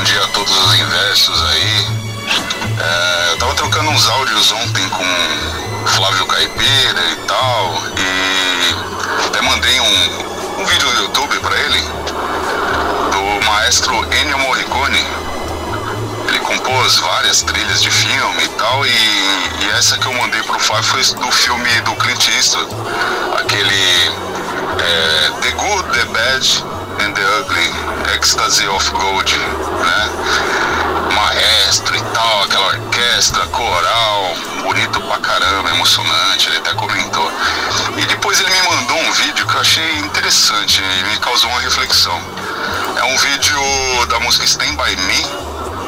bom dia a todos os inversos aí. É, eu tava trocando uns áudios ontem com Flávio Caipira e tal, e até mandei um, um vídeo no YouTube pra ele, do maestro Ennio Morricone. Ele compôs várias trilhas de filme e tal, e, e essa que eu mandei pro Flávio foi do filme do Clint Eastwood, aquele é, The Good, The Bad and the Ugly, Ecstasy of Gold, né? Maestro e tal, aquela orquestra, coral, bonito pra caramba, emocionante, ele até comentou. E depois ele me mandou um vídeo que eu achei interessante e me causou uma reflexão. É um vídeo da música Stand By Me,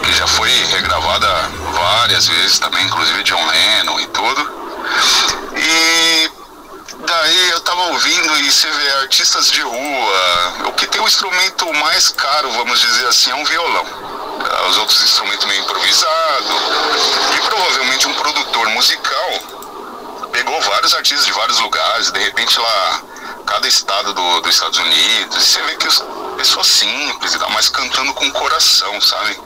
que já foi regravada várias vezes também, inclusive John Lennon e tudo. E daí eu tava ouvindo e você vê artistas de rua, o que tem o instrumento mais caro, vamos dizer assim, é um violão. Os outros instrumentos meio improvisado. E provavelmente um produtor musical pegou vários artistas de vários lugares, de repente lá, cada estado do, dos Estados Unidos, e você vê que as pessoas simples e tal, mas cantando com coração, sabe?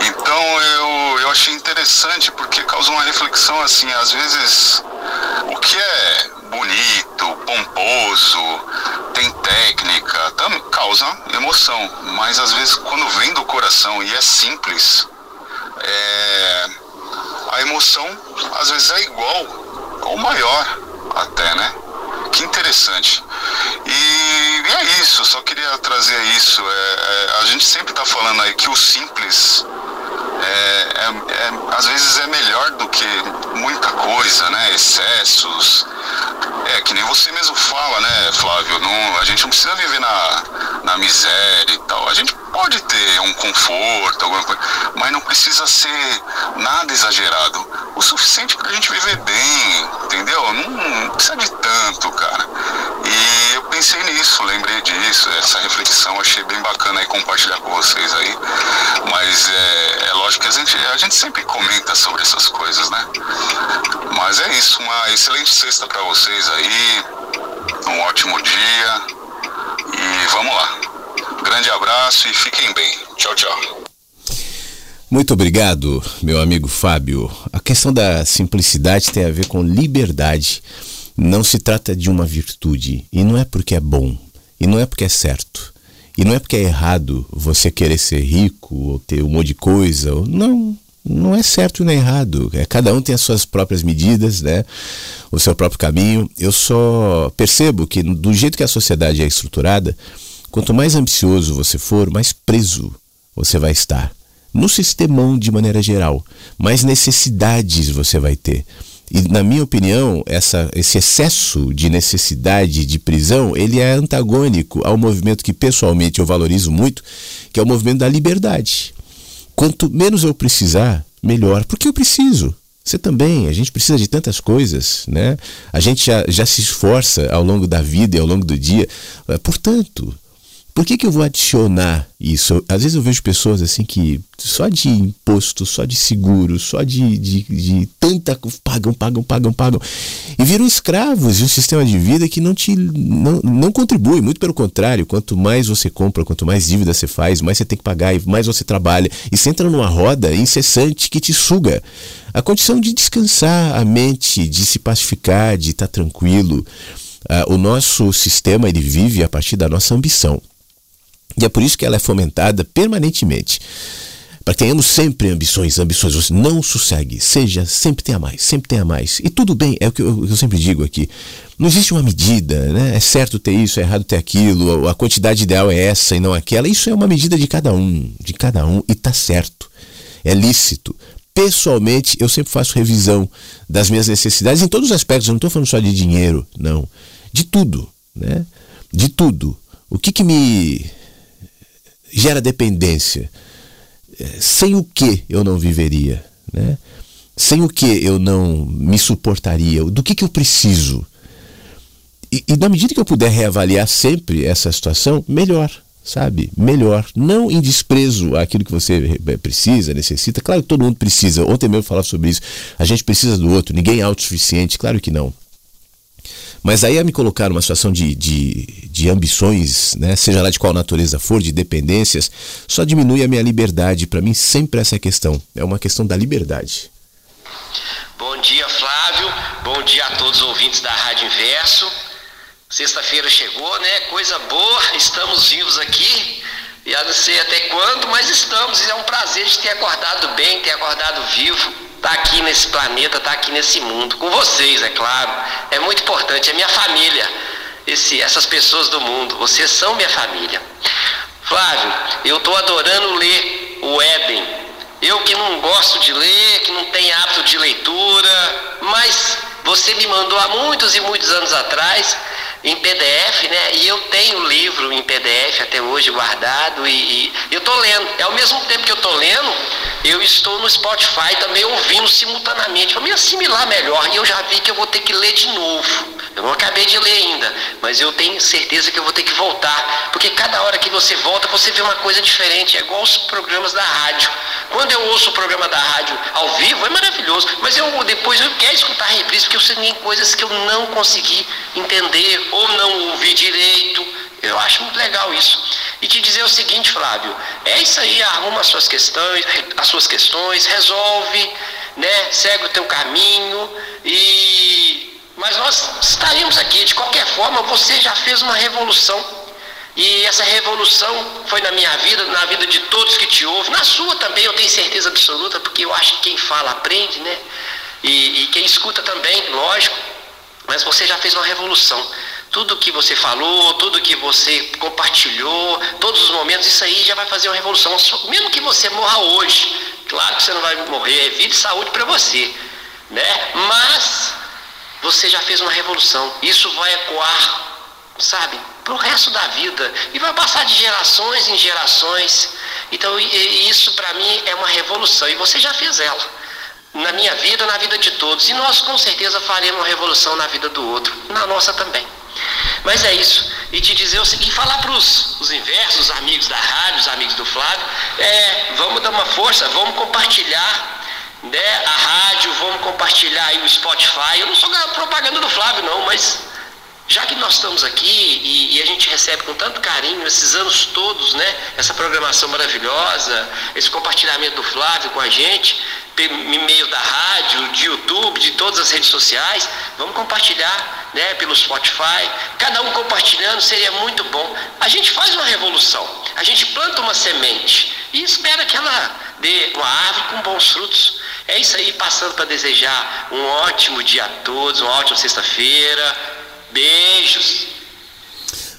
Então eu, eu achei interessante porque causou uma reflexão assim, às vezes o que é bonito, pomposo, tem técnica, tam, causa emoção, mas às vezes quando vem do coração e é simples, é, a emoção às vezes é igual ou maior até, né? Que interessante. E, e é isso, só queria trazer isso. É, é, a gente sempre está falando aí que o simples é, é, é, às vezes é melhor do que muita coisa, né? Excessos. É, que nem você mesmo fala, né, Flávio? Não, a gente não precisa viver na, na miséria e tal. A gente pode ter um conforto, alguma coisa, mas não precisa ser nada exagerado. O suficiente pra gente viver bem, entendeu? Não, não precisa de tanto, cara. Pensei nisso, lembrei disso, essa reflexão, achei bem bacana aí compartilhar com vocês aí. Mas é, é lógico que a gente, a gente sempre comenta sobre essas coisas, né? Mas é isso, uma excelente sexta para vocês aí, um ótimo dia e vamos lá. Grande abraço e fiquem bem. Tchau, tchau. Muito obrigado, meu amigo Fábio. A questão da simplicidade tem a ver com liberdade. Não se trata de uma virtude. E não é porque é bom. E não é porque é certo. E não é porque é errado você querer ser rico ou ter um monte de coisa. Não, não é certo nem errado. É, cada um tem as suas próprias medidas, né? O seu próprio caminho. Eu só percebo que do jeito que a sociedade é estruturada, quanto mais ambicioso você for, mais preso você vai estar. No sistemão de maneira geral, mais necessidades você vai ter. E na minha opinião, essa, esse excesso de necessidade de prisão, ele é antagônico ao movimento que pessoalmente eu valorizo muito, que é o movimento da liberdade. Quanto menos eu precisar, melhor, porque eu preciso. Você também, a gente precisa de tantas coisas, né? A gente já, já se esforça ao longo da vida e ao longo do dia. Portanto, por que, que eu vou adicionar isso? Às vezes eu vejo pessoas assim que só de imposto, só de seguro, só de, de, de tanta. pagam, pagam, pagam, pagam. E viram escravos de um sistema de vida que não te não, não contribui, muito pelo contrário. Quanto mais você compra, quanto mais dívida você faz, mais você tem que pagar e mais você trabalha. E você entra numa roda incessante que te suga. A condição de descansar a mente, de se pacificar, de estar tranquilo. Uh, o nosso sistema ele vive a partir da nossa ambição. E é por isso que ela é fomentada permanentemente. Para que tenhamos sempre ambições, ambições. Você não sossegue, seja, sempre tenha mais, sempre tenha mais. E tudo bem, é o que eu, eu, sempre digo aqui. Não existe uma medida, né? É certo ter isso, é errado ter aquilo, a quantidade ideal é essa e não aquela. Isso é uma medida de cada um, de cada um, e tá certo. É lícito. Pessoalmente, eu sempre faço revisão das minhas necessidades em todos os aspectos. Eu não estou falando só de dinheiro, não. De tudo, né? De tudo. O que, que me gera dependência. É, sem o que eu não viveria, né? Sem o que eu não me suportaria? Do que, que eu preciso? E, e na medida que eu puder reavaliar sempre essa situação, melhor, sabe? Melhor. Não em desprezo àquilo que você precisa, necessita. Claro que todo mundo precisa. Ontem mesmo eu falava sobre isso. A gente precisa do outro, ninguém é autossuficiente. Claro que não. Mas aí a me colocar numa situação de, de, de ambições, né, seja lá de qual natureza for, de dependências, só diminui a minha liberdade. Para mim, sempre essa é a questão. É uma questão da liberdade. Bom dia, Flávio. Bom dia a todos os ouvintes da Rádio Inverso. Sexta-feira chegou, né? Coisa boa, estamos vivos aqui. E eu não sei até quando, mas estamos. E é um prazer de ter acordado bem, ter acordado vivo tá aqui nesse planeta, tá aqui nesse mundo, com vocês, é claro. É muito importante, é minha família, esse, essas pessoas do mundo, vocês são minha família. Flávio, eu estou adorando ler o Éden. Eu que não gosto de ler, que não tenho hábito de leitura, mas você me mandou há muitos e muitos anos atrás em PDF, né? E eu tenho o livro em PDF até hoje guardado e, e eu estou lendo. É ao mesmo tempo que eu estou lendo, eu estou no Spotify também ouvindo simultaneamente para me assimilar melhor. E eu já vi que eu vou ter que ler de novo. Eu não acabei de ler ainda, mas eu tenho certeza que eu vou ter que voltar, porque cada hora que você volta você vê uma coisa diferente. É igual os programas da rádio. Quando eu ouço o programa da rádio ao vivo é maravilhoso, mas eu depois eu quero escutar a reprise porque eu sei coisas que eu não consegui entender ou não ouvi direito. Eu acho muito legal isso. E te dizer o seguinte, Flávio, é isso aí, arruma as suas questões, as suas questões, resolve, né? Segue o teu caminho e mas nós estaremos aqui de qualquer forma, você já fez uma revolução. E essa revolução foi na minha vida, na vida de todos que te ouvem, na sua também, eu tenho certeza absoluta, porque eu acho que quem fala aprende, né? E, e quem escuta também, lógico. Mas você já fez uma revolução. Tudo que você falou, tudo que você compartilhou, todos os momentos, isso aí já vai fazer uma revolução. Mesmo que você morra hoje, claro que você não vai morrer, é vida e saúde para você, né? Mas você já fez uma revolução. Isso vai ecoar, sabe, para o resto da vida e vai passar de gerações em gerações. Então isso para mim é uma revolução e você já fez ela na minha vida, na vida de todos. E nós com certeza faremos uma revolução na vida do outro, na nossa também. Mas é isso. E te dizer o seguinte, falar para os inversos, os amigos da rádio, os amigos do Flávio, é, vamos dar uma força, vamos compartilhar né, a rádio, vamos compartilhar aí o Spotify. Eu não sou propaganda do Flávio, não, mas já que nós estamos aqui e, e, a gente recebe com tanto carinho esses anos todos, né, essa programação maravilhosa, esse compartilhamento do Flávio com a gente, em meio da rádio, de YouTube, de todas as redes sociais, vamos compartilhar né, pelo Spotify. Cada um compartilhando seria muito bom. A gente faz uma revolução, a gente planta uma semente e espera que ela dê uma árvore com bons frutos. É isso aí, passando para desejar um ótimo dia a todos, uma ótima sexta-feira. Beijos.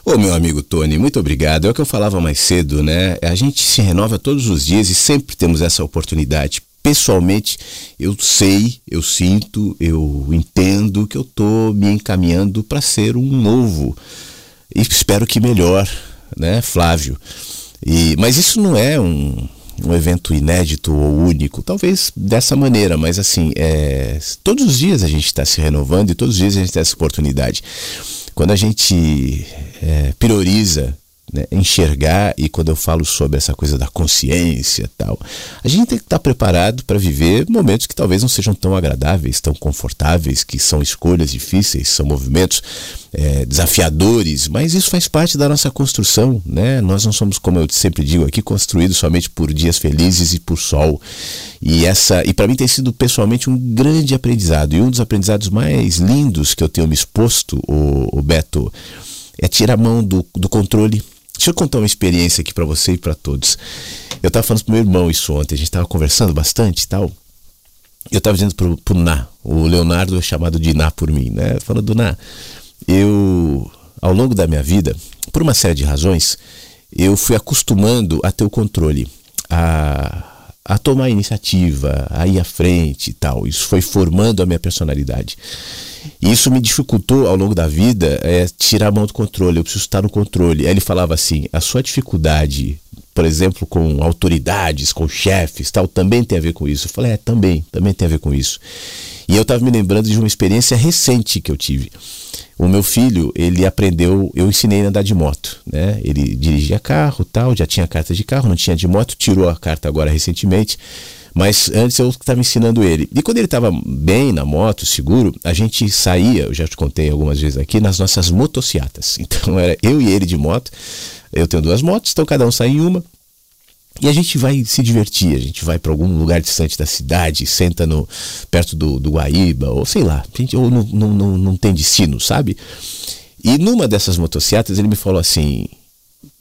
Ô meu amigo Tony, muito obrigado. É o que eu falava mais cedo, né? A gente se renova todos os dias e sempre temos essa oportunidade pessoalmente eu sei, eu sinto, eu entendo que eu estou me encaminhando para ser um novo e espero que melhor, né, Flávio? E, mas isso não é um, um evento inédito ou único, talvez dessa maneira, mas assim, é, todos os dias a gente está se renovando e todos os dias a gente tem essa oportunidade. Quando a gente é, prioriza né, enxergar e quando eu falo sobre essa coisa da consciência tal, a gente tem que estar preparado para viver momentos que talvez não sejam tão agradáveis, tão confortáveis, que são escolhas difíceis, são movimentos é, desafiadores, mas isso faz parte da nossa construção, né? Nós não somos, como eu sempre digo aqui, construídos somente por dias felizes e por sol. E essa, e para mim tem sido pessoalmente um grande aprendizado e um dos aprendizados mais lindos que eu tenho me exposto, o, o Beto, é tirar a mão do, do controle Deixa eu contar uma experiência aqui para você e para todos. Eu estava falando pro meu irmão isso ontem, a gente estava conversando bastante e tal. Eu estava dizendo pro, pro Ná, o Leonardo é chamado de Ná por mim, né? Falando, Ná, eu, ao longo da minha vida, por uma série de razões, eu fui acostumando a ter o controle, a, a tomar iniciativa, a ir à frente e tal. Isso foi formando a minha personalidade. E isso me dificultou ao longo da vida é, tirar a mão do controle, eu preciso estar no controle. Aí ele falava assim: a sua dificuldade, por exemplo, com autoridades, com chefes, tal, também tem a ver com isso. Eu falei: é, também, também tem a ver com isso. E eu estava me lembrando de uma experiência recente que eu tive. O meu filho, ele aprendeu, eu ensinei a andar de moto, né? Ele dirigia carro, tal, já tinha carta de carro, não tinha de moto, tirou a carta agora recentemente. Mas antes eu estava ensinando ele. E quando ele estava bem na moto, seguro, a gente saía, eu já te contei algumas vezes aqui, nas nossas motociatas. Então era eu e ele de moto. Eu tenho duas motos, então cada um sai em uma. E a gente vai se divertir, a gente vai para algum lugar distante da cidade, senta no, perto do, do Guaíba, ou sei lá, ou não, não, não, não tem destino, sabe? E numa dessas motocicletas ele me falou assim: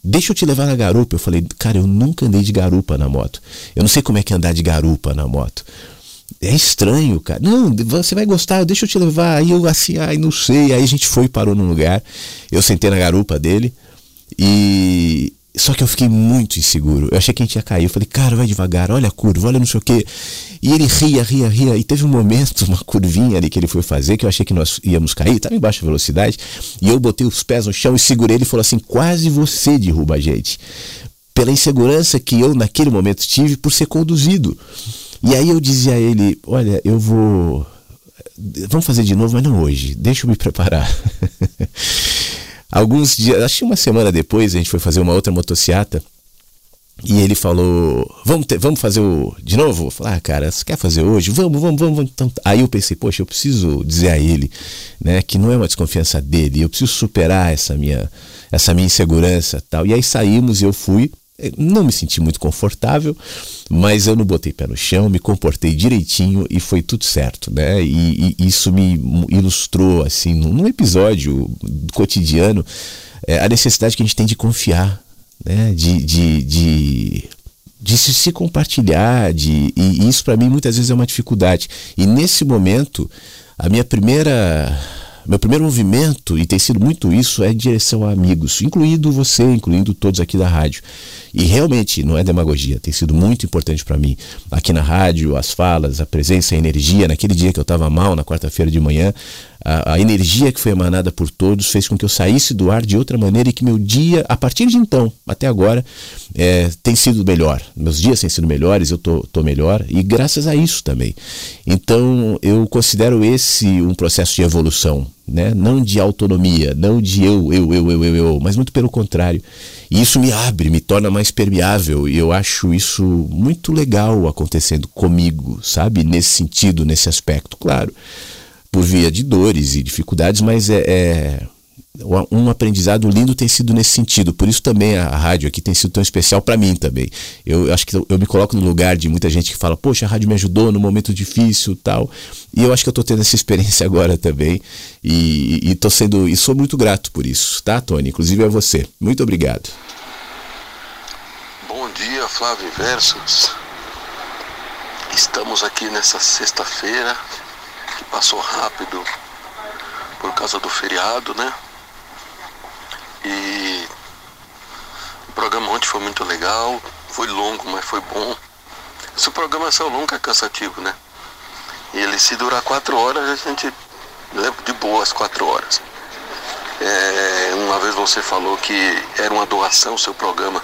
Deixa eu te levar na garupa. Eu falei, cara, eu nunca andei de garupa na moto. Eu não sei como é que é andar de garupa na moto. É estranho, cara. Não, você vai gostar, deixa eu te levar. Aí eu assim, ai, não sei. Aí a gente foi, parou num lugar. Eu sentei na garupa dele e só que eu fiquei muito inseguro. Eu achei que a gente ia cair. Eu falei, cara, vai devagar, olha a curva, olha não sei o quê. E ele ria, ria, ria. E teve um momento, uma curvinha ali que ele foi fazer, que eu achei que nós íamos cair, estava em baixa velocidade. E eu botei os pés no chão e segurei ele e falou assim: quase você derruba a gente. Pela insegurança que eu naquele momento tive por ser conduzido. E aí eu dizia a ele: olha, eu vou. Vamos fazer de novo, mas não hoje. Deixa eu me preparar. Alguns dias, acho que uma semana depois, a gente foi fazer uma outra motociata. E ele falou: Vamos, ter, vamos fazer o, de novo? Eu falei: Ah, cara, você quer fazer hoje? Vamos, vamos, vamos. Então, aí eu pensei: Poxa, eu preciso dizer a ele né, que não é uma desconfiança dele, eu preciso superar essa minha, essa minha insegurança tal. E aí saímos e eu fui. Não me senti muito confortável, mas eu não botei pé no chão, me comportei direitinho e foi tudo certo, né? E, e isso me ilustrou, assim, num episódio cotidiano, é, a necessidade que a gente tem de confiar, né? De, de, de, de se, se compartilhar, de, e isso para mim muitas vezes é uma dificuldade. E nesse momento, a minha primeira meu primeiro movimento, e tem sido muito isso, é em direção a amigos, incluindo você, incluindo todos aqui da rádio. E realmente não é demagogia, tem sido muito importante para mim. Aqui na rádio, as falas, a presença, a energia. Naquele dia que eu estava mal, na quarta-feira de manhã, a, a, energia que foi emanada por todos fez com que eu saísse do ar de outra maneira e que meu dia, a partir de então, até agora, é, tem sido melhor. Meus dias têm sido melhores, eu tô, tô melhor e graças a isso também. Então eu considero esse um processo de evolução, né? não de autonomia, não de eu, eu, eu, eu, eu, eu, mas muito pelo contrário. E isso me abre, me torna mais permeável e eu acho isso muito legal acontecendo comigo, sabe? Nesse sentido, nesse aspecto, claro por via de dores e dificuldades, mas é, é, um aprendizado lindo tem sido nesse sentido. Por isso também a rádio aqui tem sido tão especial para mim também. Eu acho que eu, me coloco no lugar de muita gente que fala, poxa, a rádio me ajudou no momento difícil tal. E eu acho que eu estou tendo essa experiência agora também. E, estou sendo e sou muito grato por isso, tá, Tony? Inclusive a você. Muito obrigado. Bom dia, Flávio Versos. Estamos aqui nessa sexta-feira, passou rápido por causa do feriado, né? E o programa ontem foi muito legal, foi longo, mas foi bom. Se o programa saiu longo é cansativo, né? E ele se durar quatro horas, a gente leva de boa as quatro horas. É, uma vez você falou que era uma doação o seu programa,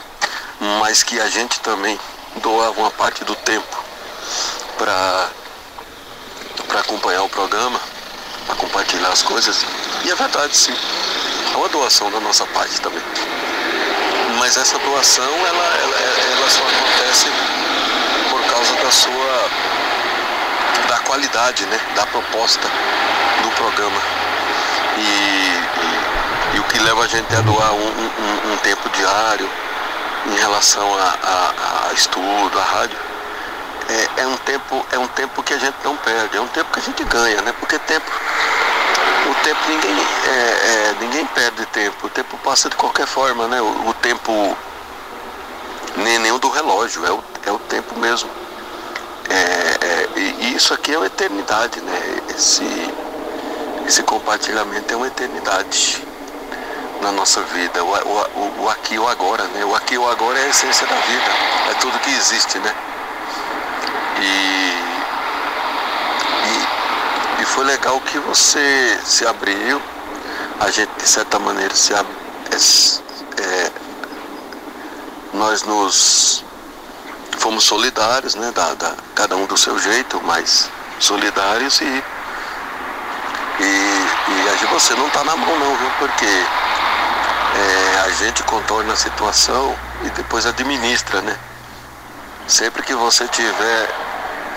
mas que a gente também doar uma parte do tempo para acompanhar o programa, para compartilhar as coisas. E é verdade, sim. É uma doação da nossa parte também. Mas essa doação, ela, ela, ela só acontece por causa da sua da qualidade, né? Da proposta do programa. E, e, e o que leva a gente a doar um, um, um tempo diário em relação a, a, a estudo, a rádio, é, é, um tempo, é um tempo que a gente não perde, é um tempo que a gente ganha, né? Porque tempo, o tempo ninguém, é, é, ninguém perde tempo, o tempo passa de qualquer forma, né? O, o tempo nem nenhum do relógio, é o, é o tempo mesmo. É, é, e isso aqui é uma eternidade, né? Esse, esse compartilhamento é uma eternidade na nossa vida. O, o, o aqui e o agora, né? O aqui e o agora é a essência da vida, é tudo que existe, né? E, foi legal que você se abriu, a gente de certa maneira se ab, é, é, nós nos fomos solidários, né? Da, da, cada um do seu jeito, mas solidários e e, e você não está na mão não, viu? Porque é, a gente contorna a situação e depois administra, né? Sempre que você tiver,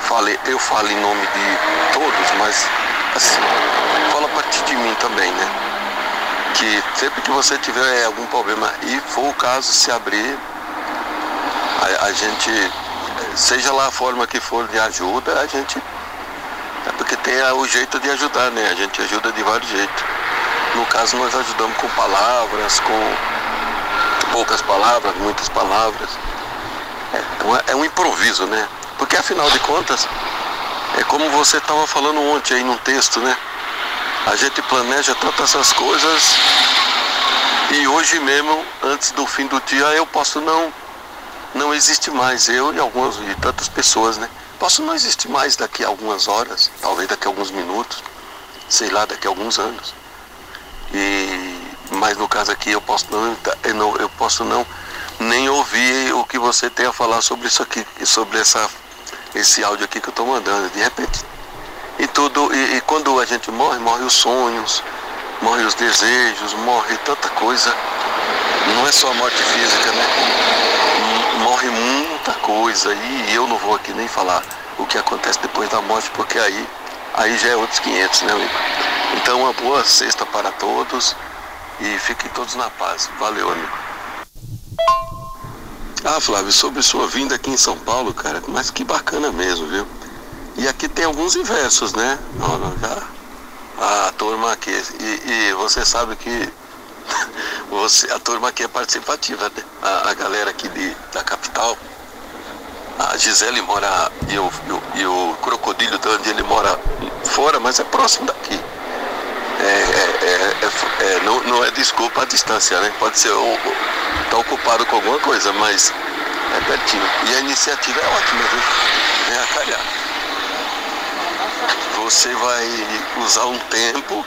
fale, eu falo em nome de todos, mas assim, fala a partir de mim também, né? Que sempre que você tiver algum problema e for o caso se abrir, a, a gente, seja lá a forma que for de ajuda, a gente é porque tem o jeito de ajudar, né? A gente ajuda de vários jeitos. No caso, nós ajudamos com palavras, com poucas palavras, muitas palavras. É, é um improviso, né? Porque afinal de contas, é como você estava falando ontem aí no texto, né? A gente planeja tantas essas coisas e hoje mesmo, antes do fim do dia, eu posso não não existe mais eu e algumas e tantas pessoas, né? Posso não existir mais daqui a algumas horas, talvez daqui a alguns minutos, sei lá, daqui a alguns anos. E, mas no caso aqui eu posso não, eu posso não nem ouvir o que você tem a falar sobre isso aqui, sobre essa, esse áudio aqui que eu estou mandando, de repente. E tudo, e, e quando a gente morre, morre os sonhos, morre os desejos, morre tanta coisa. Não é só a morte física, né? Morre muita coisa e eu não vou aqui nem falar o que acontece depois da morte, porque aí, aí já é outros 500, né, amigo? Então, uma boa sexta para todos e fiquem todos na paz. Valeu, amigo. Ah, Flávio, sobre sua vinda aqui em São Paulo, cara, mas que bacana mesmo, viu? E aqui tem alguns inversos, né? Não, não, já. A turma aqui, e, e você sabe que você, a turma aqui é participativa, né? A, a galera aqui de, da capital, a Gisele mora, e o, e, o Crocodilo, de onde ele mora fora, mas é próximo daqui. É, é, é, é, não, não é desculpa a distância, né? Pode ser ou, tá ocupado com alguma coisa, mas é pertinho. E a iniciativa é ótima, viu? Vem a calhar. Você vai usar um tempo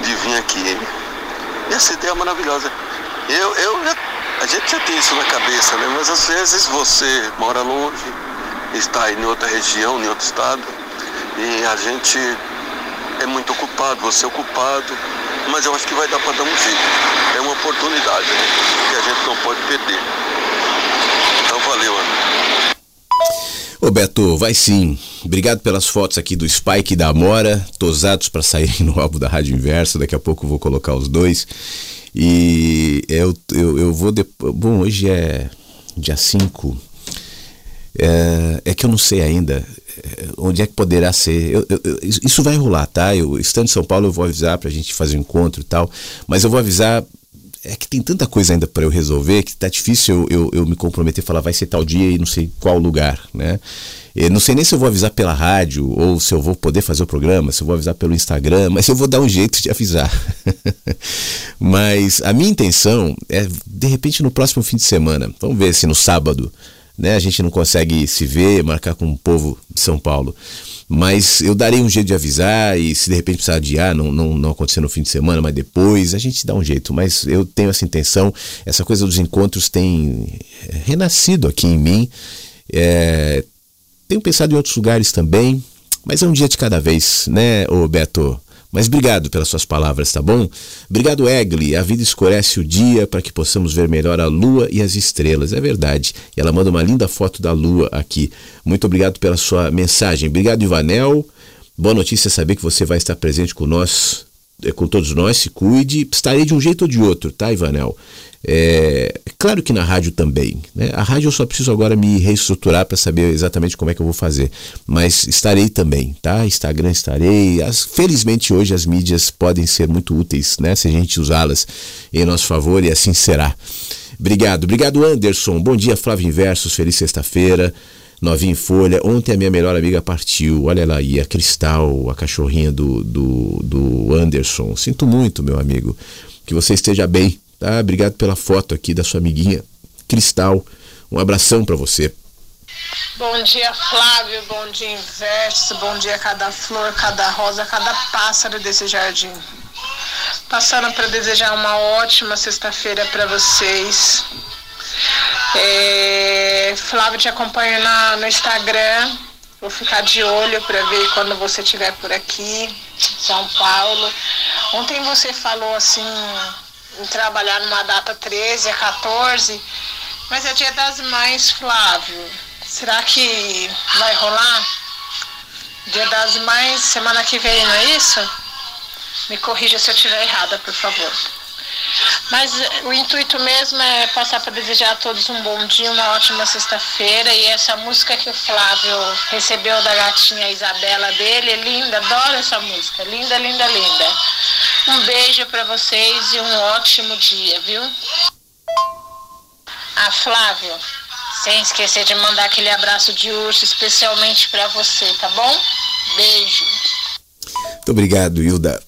de vir aqui? E essa ideia é maravilhosa. Eu, eu, a gente já tem isso na cabeça, né? Mas às vezes você mora longe, está em outra região, em outro estado, e a gente é muito ocupado, você é ocupado, mas eu acho que vai dar para dar um jeito. Uma oportunidade né? que a gente não pode perder. Então valeu, Ana. Ô Beto, vai sim. Obrigado pelas fotos aqui do Spike e da Amora, tosados para saírem no álbum da Rádio Inverso. Daqui a pouco vou colocar os dois. E eu, eu, eu vou. Depois, bom, hoje é dia 5. É, é, que eu não sei ainda é, onde é que poderá ser. Eu, eu, isso vai rolar, tá? Eu, estando em São Paulo, eu vou avisar para a gente fazer um encontro e tal. Mas eu vou avisar é que tem tanta coisa ainda para eu resolver que tá difícil eu, eu, eu, me comprometer e falar vai ser tal dia e não sei qual lugar, né? Não sei nem se eu vou avisar pela rádio ou se eu vou poder fazer o programa, se eu vou avisar pelo Instagram, mas eu vou dar um jeito de avisar. mas a minha intenção é de repente no próximo fim de semana, vamos ver se no sábado, né, a gente não consegue se ver, marcar com o povo de São Paulo. Mas eu darei um jeito de avisar e se de repente precisar adiar, não, não, não acontecer no fim de semana, mas depois, a gente dá um jeito. Mas eu tenho essa intenção, essa coisa dos encontros tem renascido aqui em mim. É, tenho pensado em outros lugares também, mas é um dia de cada vez, né, ô Beto? Mas obrigado pelas suas palavras, tá bom? Obrigado, Egli. A vida escurece o dia para que possamos ver melhor a lua e as estrelas. É verdade. E ela manda uma linda foto da lua aqui. Muito obrigado pela sua mensagem. Obrigado, Ivanel. Boa notícia saber que você vai estar presente com nós, eh, com todos nós. Se cuide. Estarei de um jeito ou de outro, tá, Ivanel? É, claro que na rádio também. Né? A rádio eu só preciso agora me reestruturar para saber exatamente como é que eu vou fazer. Mas estarei também, tá? Instagram estarei. As, felizmente hoje as mídias podem ser muito úteis, né? Se a gente usá-las em nosso favor e assim será. Obrigado. Obrigado, Anderson. Bom dia, Flávio Inversos. Feliz sexta-feira. Novinha em folha. Ontem a minha melhor amiga partiu. Olha lá aí, a Cristal, a cachorrinha do, do, do Anderson. Sinto muito, meu amigo. Que você esteja bem Tá? Obrigado pela foto aqui da sua amiguinha Cristal. Um abração para você. Bom dia, Flávio. Bom dia, Inverso. Bom dia, cada flor, cada rosa, cada pássaro desse jardim. Passando para desejar uma ótima sexta-feira para vocês. É, Flávio, te acompanho na, no Instagram. Vou ficar de olho para ver quando você estiver por aqui, São Paulo. Ontem você falou assim em trabalhar numa data 13 a 14, mas é dia das mães, Flávio. Será que vai rolar? Dia das mães, semana que vem, não é isso? Me corrija se eu estiver errada, por favor. Mas o intuito mesmo é passar para desejar a todos um bom dia, uma ótima sexta-feira. E essa música que o Flávio recebeu da gatinha Isabela dele é linda, adoro essa música. Linda, linda, linda. Um beijo para vocês e um ótimo dia, viu? Ah, Flávio, sem esquecer de mandar aquele abraço de urso especialmente para você, tá bom? Beijo. Muito obrigado, Hilda.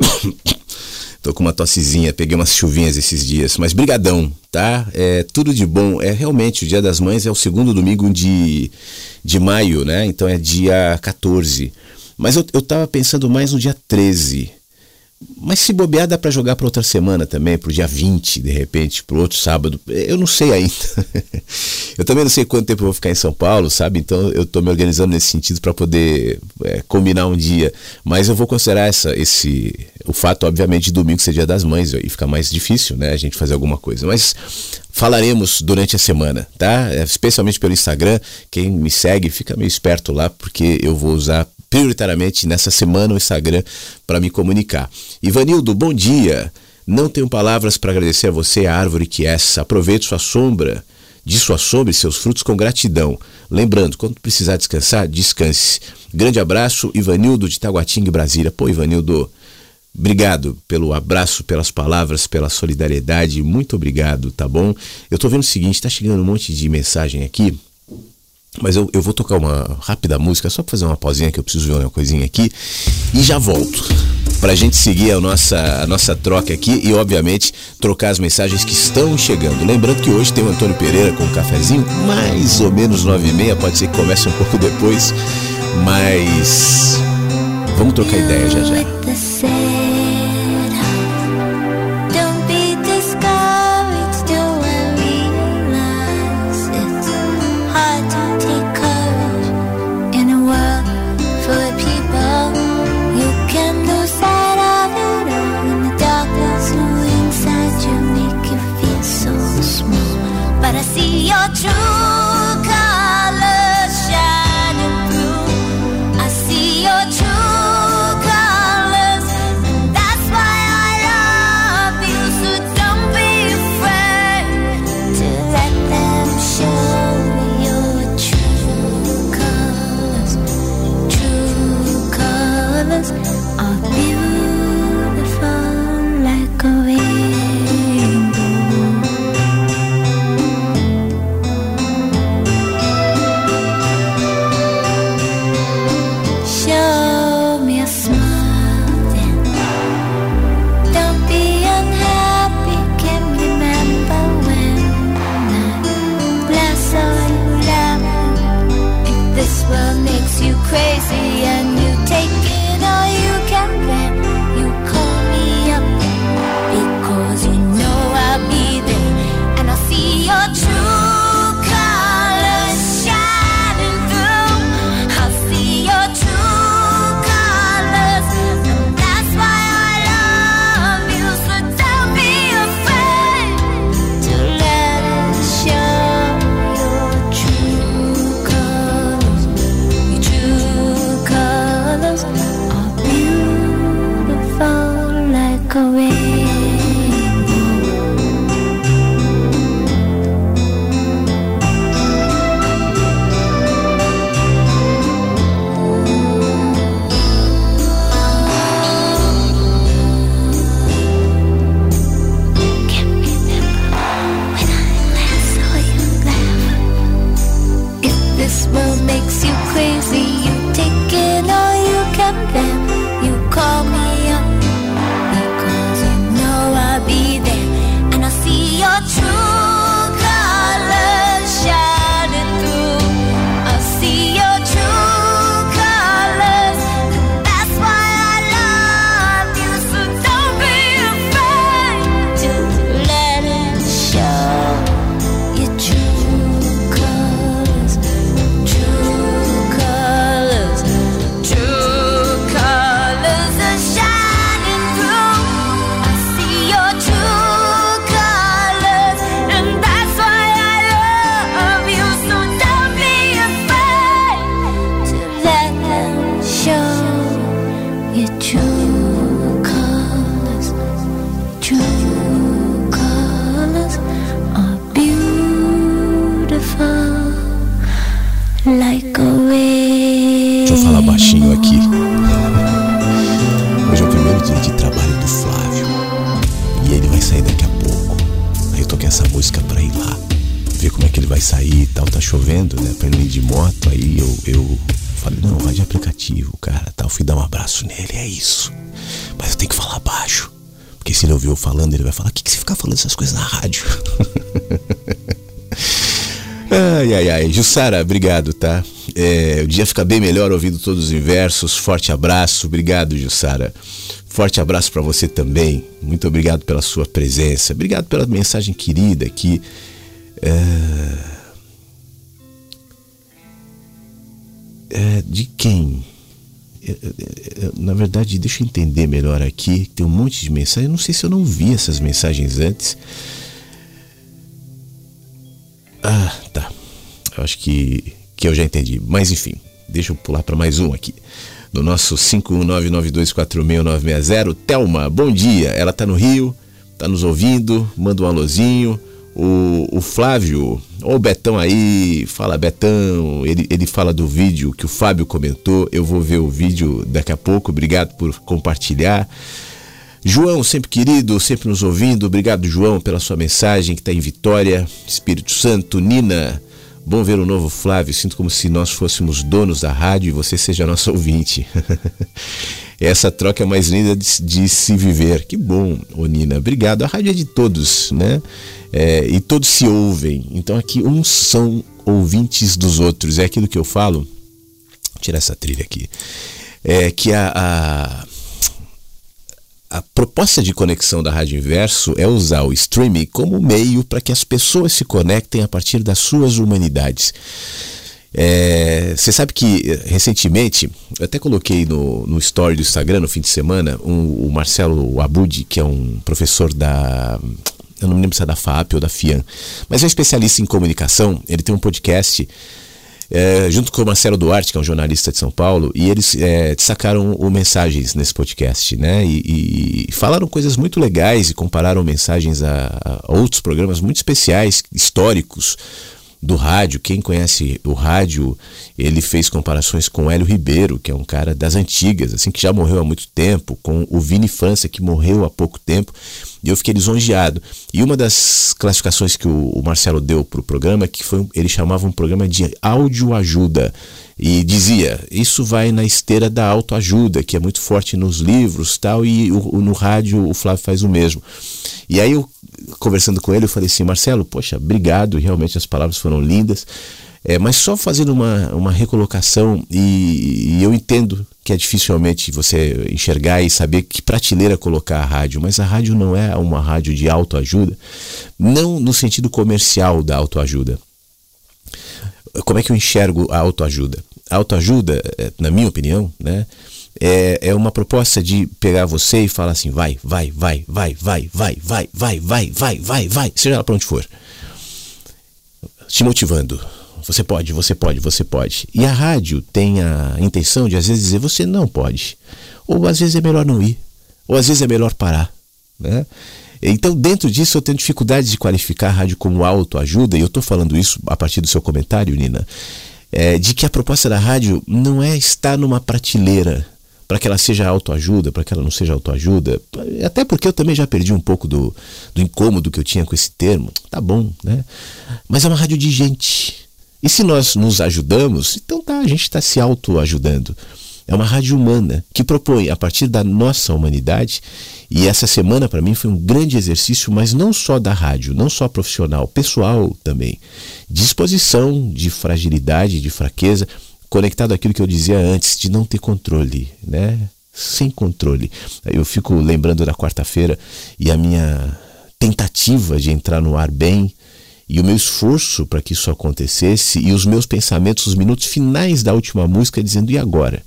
Tô com uma tossezinha, peguei umas chuvinhas esses dias, mas brigadão, tá? É tudo de bom. É realmente o Dia das Mães é o segundo domingo de, de maio, né? Então é dia 14. Mas eu, eu tava pensando mais no dia 13. Mas se bobear, dá para jogar para outra semana também, para o dia 20, de repente, para outro sábado. Eu não sei ainda. eu também não sei quanto tempo eu vou ficar em São Paulo, sabe? Então eu estou me organizando nesse sentido para poder é, combinar um dia. Mas eu vou considerar essa, esse, o fato, obviamente, de domingo ser dia das mães e fica mais difícil, né? A gente fazer alguma coisa. Mas falaremos durante a semana, tá? É, especialmente pelo Instagram. Quem me segue, fica meio esperto lá, porque eu vou usar prioritariamente nessa semana o Instagram para me comunicar. Ivanildo, bom dia. Não tenho palavras para agradecer a você, a árvore que é. Aproveite sua sombra, de sua sombra e seus frutos com gratidão. Lembrando, quando precisar descansar, descanse. Grande abraço, Ivanildo de Taguatinga, Brasília. Pô, Ivanildo, obrigado pelo abraço, pelas palavras, pela solidariedade. Muito obrigado, tá bom? Eu tô vendo o seguinte, tá chegando um monte de mensagem aqui. Mas eu, eu vou tocar uma rápida música, só pra fazer uma pausinha que eu preciso ver uma coisinha aqui. E já volto. Pra gente seguir a nossa, a nossa troca aqui e, obviamente, trocar as mensagens que estão chegando. Lembrando que hoje tem o Antônio Pereira com um cafezinho, mais ou menos nove e meia, pode ser que comece um pouco depois. Mas vamos trocar ideia já já. wanna see your truth. Que ele vai sair e tal. Tá chovendo, né? Pra ele ir de moto. Aí eu, eu falei, não, vai de aplicativo, cara. Tal. Fui dar um abraço nele, é isso. Mas eu tenho que falar baixo. Porque se ele ouvir eu falando, ele vai falar, o que, que você fica falando essas coisas na rádio? Ai, ai, ai. Jussara, obrigado, tá? É, o dia fica bem melhor ouvindo todos os inversos. Forte abraço. Obrigado, Jussara. Forte abraço para você também. Muito obrigado pela sua presença. Obrigado pela mensagem querida aqui. É... É, de quem? É, é, é, Na verdade, deixa eu entender melhor aqui. Tem um monte de mensagens. Eu não sei se eu não vi essas mensagens antes. Ah, tá. Eu acho que, que eu já entendi. Mas enfim, deixa eu pular para mais um aqui. No nosso 51992469660, Telma, bom dia. Ela tá no Rio, tá nos ouvindo, manda um alôzinho. O, o Flávio, ô Betão aí, fala Betão, ele, ele fala do vídeo que o Fábio comentou. Eu vou ver o vídeo daqui a pouco, obrigado por compartilhar. João, sempre querido, sempre nos ouvindo. Obrigado, João, pela sua mensagem que está em Vitória. Espírito Santo, Nina. Bom ver o novo Flávio. Sinto como se nós fôssemos donos da rádio e você seja nosso ouvinte. Essa troca é mais linda de, de se viver. Que bom, ô Nina. Obrigado. A rádio é de todos, né? É, e todos se ouvem. Então aqui uns são ouvintes dos outros. É aquilo que eu falo. Vou tirar essa trilha aqui. É que a, a a proposta de conexão da Rádio Inverso é usar o streaming como meio para que as pessoas se conectem a partir das suas humanidades. É, você sabe que recentemente, eu até coloquei no, no story do Instagram no fim de semana, um, o Marcelo Abud, que é um professor da. Eu não me lembro se é da FAP ou da FIAN, mas é um especialista em comunicação. Ele tem um podcast é, junto com o Marcelo Duarte, que é um jornalista de São Paulo, e eles é, destacaram o mensagens nesse podcast, né? E, e, falaram coisas muito legais e compararam mensagens a, a outros programas muito especiais, históricos do rádio. Quem conhece o rádio, ele fez comparações com Hélio Ribeiro, que é um cara das antigas, assim que já morreu há muito tempo, com o Vini França, que morreu há pouco tempo. E eu fiquei lisonjeado. E uma das classificações que o, Marcelo deu para o programa, que foi ele chamava um programa de audioajuda. E dizia, isso vai na esteira da autoajuda, que é muito forte nos livros tal, e o, no rádio o Flávio faz o mesmo. E aí eu, conversando com ele, eu falei assim, Marcelo, poxa, obrigado, realmente as palavras foram lindas. É, mas só fazendo uma, uma recolocação, e, e, eu entendo que é dificilmente você enxergar e saber que prateleira colocar a rádio, mas a rádio não é uma rádio de autoajuda, não no sentido comercial da autoajuda. Como é que eu enxergo a autoajuda? A autoajuda, na minha opinião, né, é, é uma proposta de pegar você e falar assim, vai, vai, vai, vai, vai, vai, vai, vai, vai, vai, vai, vai, seja lá para onde for. Te motivando. Você pode, você pode, você pode. E a rádio tem a intenção de às vezes dizer você não pode. Ou às vezes é melhor não ir. Ou às vezes é melhor parar. Né? Então, dentro disso, eu tenho dificuldade de qualificar a rádio como autoajuda, e eu estou falando isso a partir do seu comentário, Nina, é, de que a proposta da rádio não é estar numa prateleira para que ela seja autoajuda, para que ela não seja autoajuda. Até porque eu também já perdi um pouco do, do incômodo que eu tinha com esse termo. Tá bom, né? Mas é uma rádio de gente. E se nós nos ajudamos, então tá, a gente está se autoajudando. É uma rádio humana que propõe, a partir da nossa humanidade, e essa semana para mim foi um grande exercício, mas não só da rádio, não só profissional, pessoal também. Disposição de fragilidade, de fraqueza, conectado àquilo que eu dizia antes, de não ter controle, né? Sem controle. Eu fico lembrando da quarta-feira e a minha tentativa de entrar no ar bem e o meu esforço para que isso acontecesse e os meus pensamentos, os minutos finais da última música, dizendo: e agora?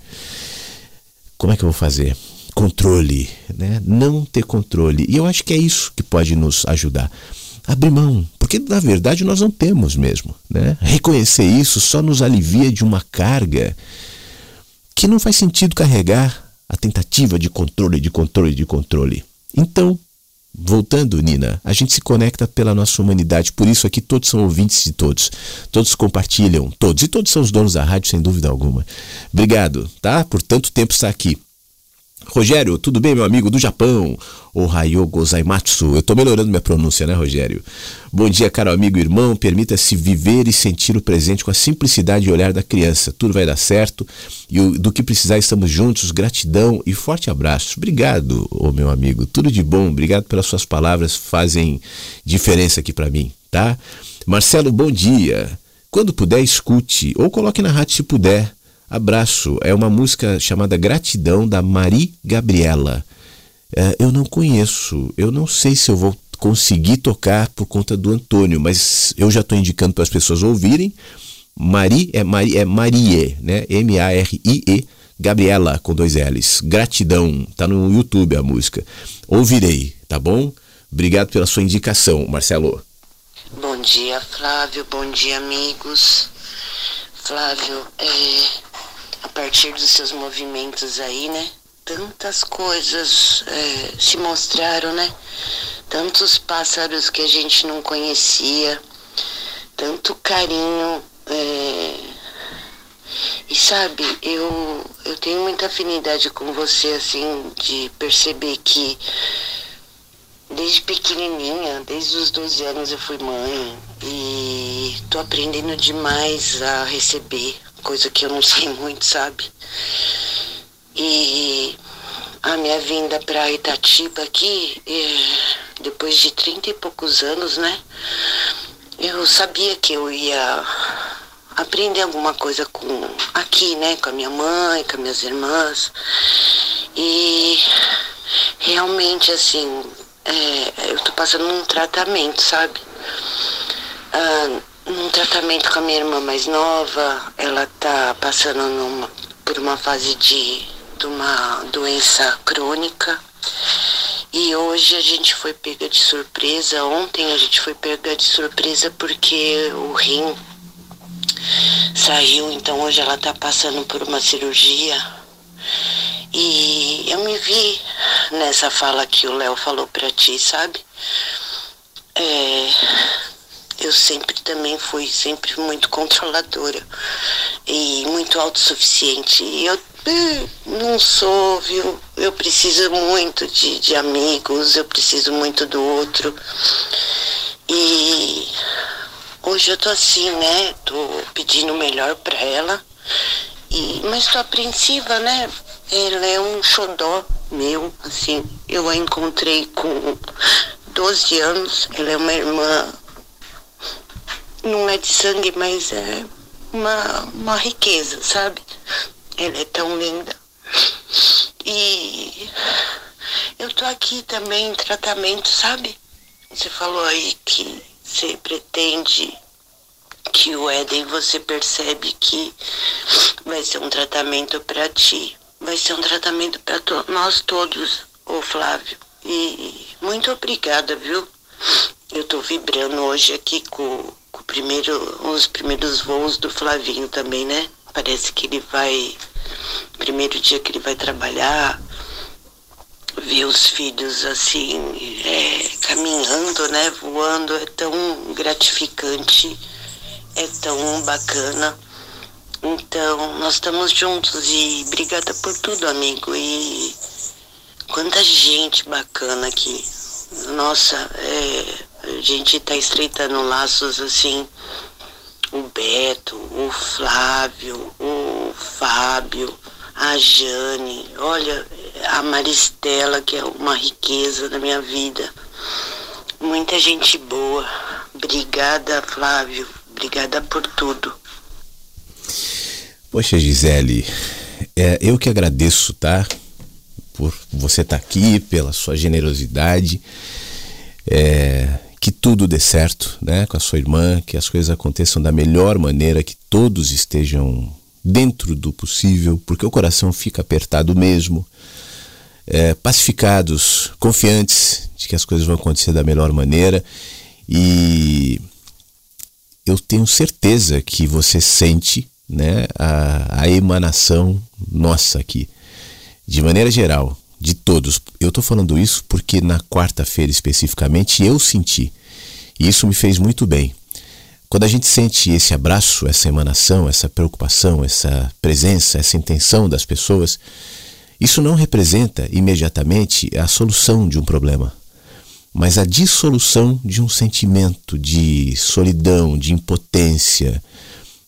Como é que eu vou fazer? Controle, né? Não ter controle. E eu acho que é isso que pode nos ajudar. Abrir mão, porque na verdade nós não temos mesmo. Né? Reconhecer isso só nos alivia de uma carga que não faz sentido carregar a tentativa de controle, de controle, de controle. Então, Voltando, Nina, a gente se conecta pela nossa humanidade, por isso aqui todos são ouvintes de todos. Todos compartilham, todos. E todos são os donos da rádio, sem dúvida alguma. Obrigado, tá? Por tanto tempo estar aqui. Rogério, tudo bem, meu amigo do Japão? Ohayo gozaimatsu. Eu estou melhorando minha pronúncia, né, Rogério? Bom dia, caro amigo e irmão. Permita-se viver e sentir o presente com a simplicidade e olhar da criança. Tudo vai dar certo. E do que precisar, estamos juntos. Gratidão e forte abraço. Obrigado, oh, meu amigo. Tudo de bom. Obrigado pelas suas palavras. Fazem diferença aqui para mim, tá? Marcelo, bom dia. Quando puder, escute ou coloque na rádio se puder. Abraço é uma música chamada Gratidão da Mari Gabriela. É, eu não conheço, eu não sei se eu vou conseguir tocar por conta do Antônio, mas eu já estou indicando para as pessoas ouvirem. Mari é, Mari, é Marie, né? M-A-R-I-E, Gabriela com dois L's. Gratidão, tá no YouTube a música. Ouvirei, tá bom? Obrigado pela sua indicação, Marcelo. Bom dia, Flávio. Bom dia, amigos. Flávio, é, a partir dos seus movimentos aí, né? Tantas coisas é, se mostraram, né? Tantos pássaros que a gente não conhecia, tanto carinho. É... E sabe, eu, eu tenho muita afinidade com você, assim, de perceber que desde pequenininha, desde os 12 anos eu fui mãe e tô aprendendo demais a receber, coisa que eu não sei muito, sabe? E a minha vinda para Itatiba aqui, depois de trinta e poucos anos, né? Eu sabia que eu ia aprender alguma coisa com aqui, né? Com a minha mãe, com as minhas irmãs. E realmente assim, é, eu tô passando um tratamento, sabe? Ah, um tratamento com a minha irmã mais nova, ela tá passando numa, por uma fase de, de uma doença crônica. E hoje a gente foi pega de surpresa. Ontem a gente foi pega de surpresa porque o rim saiu, então hoje ela tá passando por uma cirurgia. E eu me vi nessa fala que o Léo falou pra ti, sabe? É, eu sempre também fui sempre muito controladora e muito autossuficiente. E eu eh, não sou, viu? Eu preciso muito de, de amigos, eu preciso muito do outro. E hoje eu tô assim, né? Tô pedindo o melhor pra ela. E, mas tô apreensiva, né? Ela é um xodó meu, assim. Eu a encontrei com 12 anos. Ela é uma irmã não é de sangue, mas é uma, uma riqueza, sabe? Ela é tão linda. E eu tô aqui também em tratamento, sabe? Você falou aí que você pretende que o Éden você percebe que vai ser um tratamento para ti. Vai ser um tratamento para to nós todos, ô Flávio. E muito obrigada, viu? Eu tô vibrando hoje aqui com primeiro, os primeiros voos do Flavinho também, né? Parece que ele vai, primeiro dia que ele vai trabalhar, ver os filhos assim, é, caminhando, né? Voando, é tão gratificante, é tão bacana. Então, nós estamos juntos e obrigada por tudo, amigo. E quanta gente bacana aqui. Nossa, é, a gente está estreitando laços assim. O Beto, o Flávio, o Fábio, a Jane, olha, a Maristela, que é uma riqueza da minha vida. Muita gente boa. Obrigada, Flávio. Obrigada por tudo. Poxa, Gisele, é, eu que agradeço, tá? Por você estar tá aqui, pela sua generosidade. É, que tudo dê certo, né? Com a sua irmã, que as coisas aconteçam da melhor maneira, que todos estejam dentro do possível, porque o coração fica apertado mesmo. É, pacificados, confiantes de que as coisas vão acontecer da melhor maneira e eu tenho certeza que você sente né, a, a emanação nossa aqui, de maneira geral, de todos. Eu estou falando isso porque na quarta-feira especificamente eu senti. E isso me fez muito bem. Quando a gente sente esse abraço, essa emanação, essa preocupação, essa presença, essa intenção das pessoas, isso não representa imediatamente a solução de um problema, mas a dissolução de um sentimento de solidão, de impotência,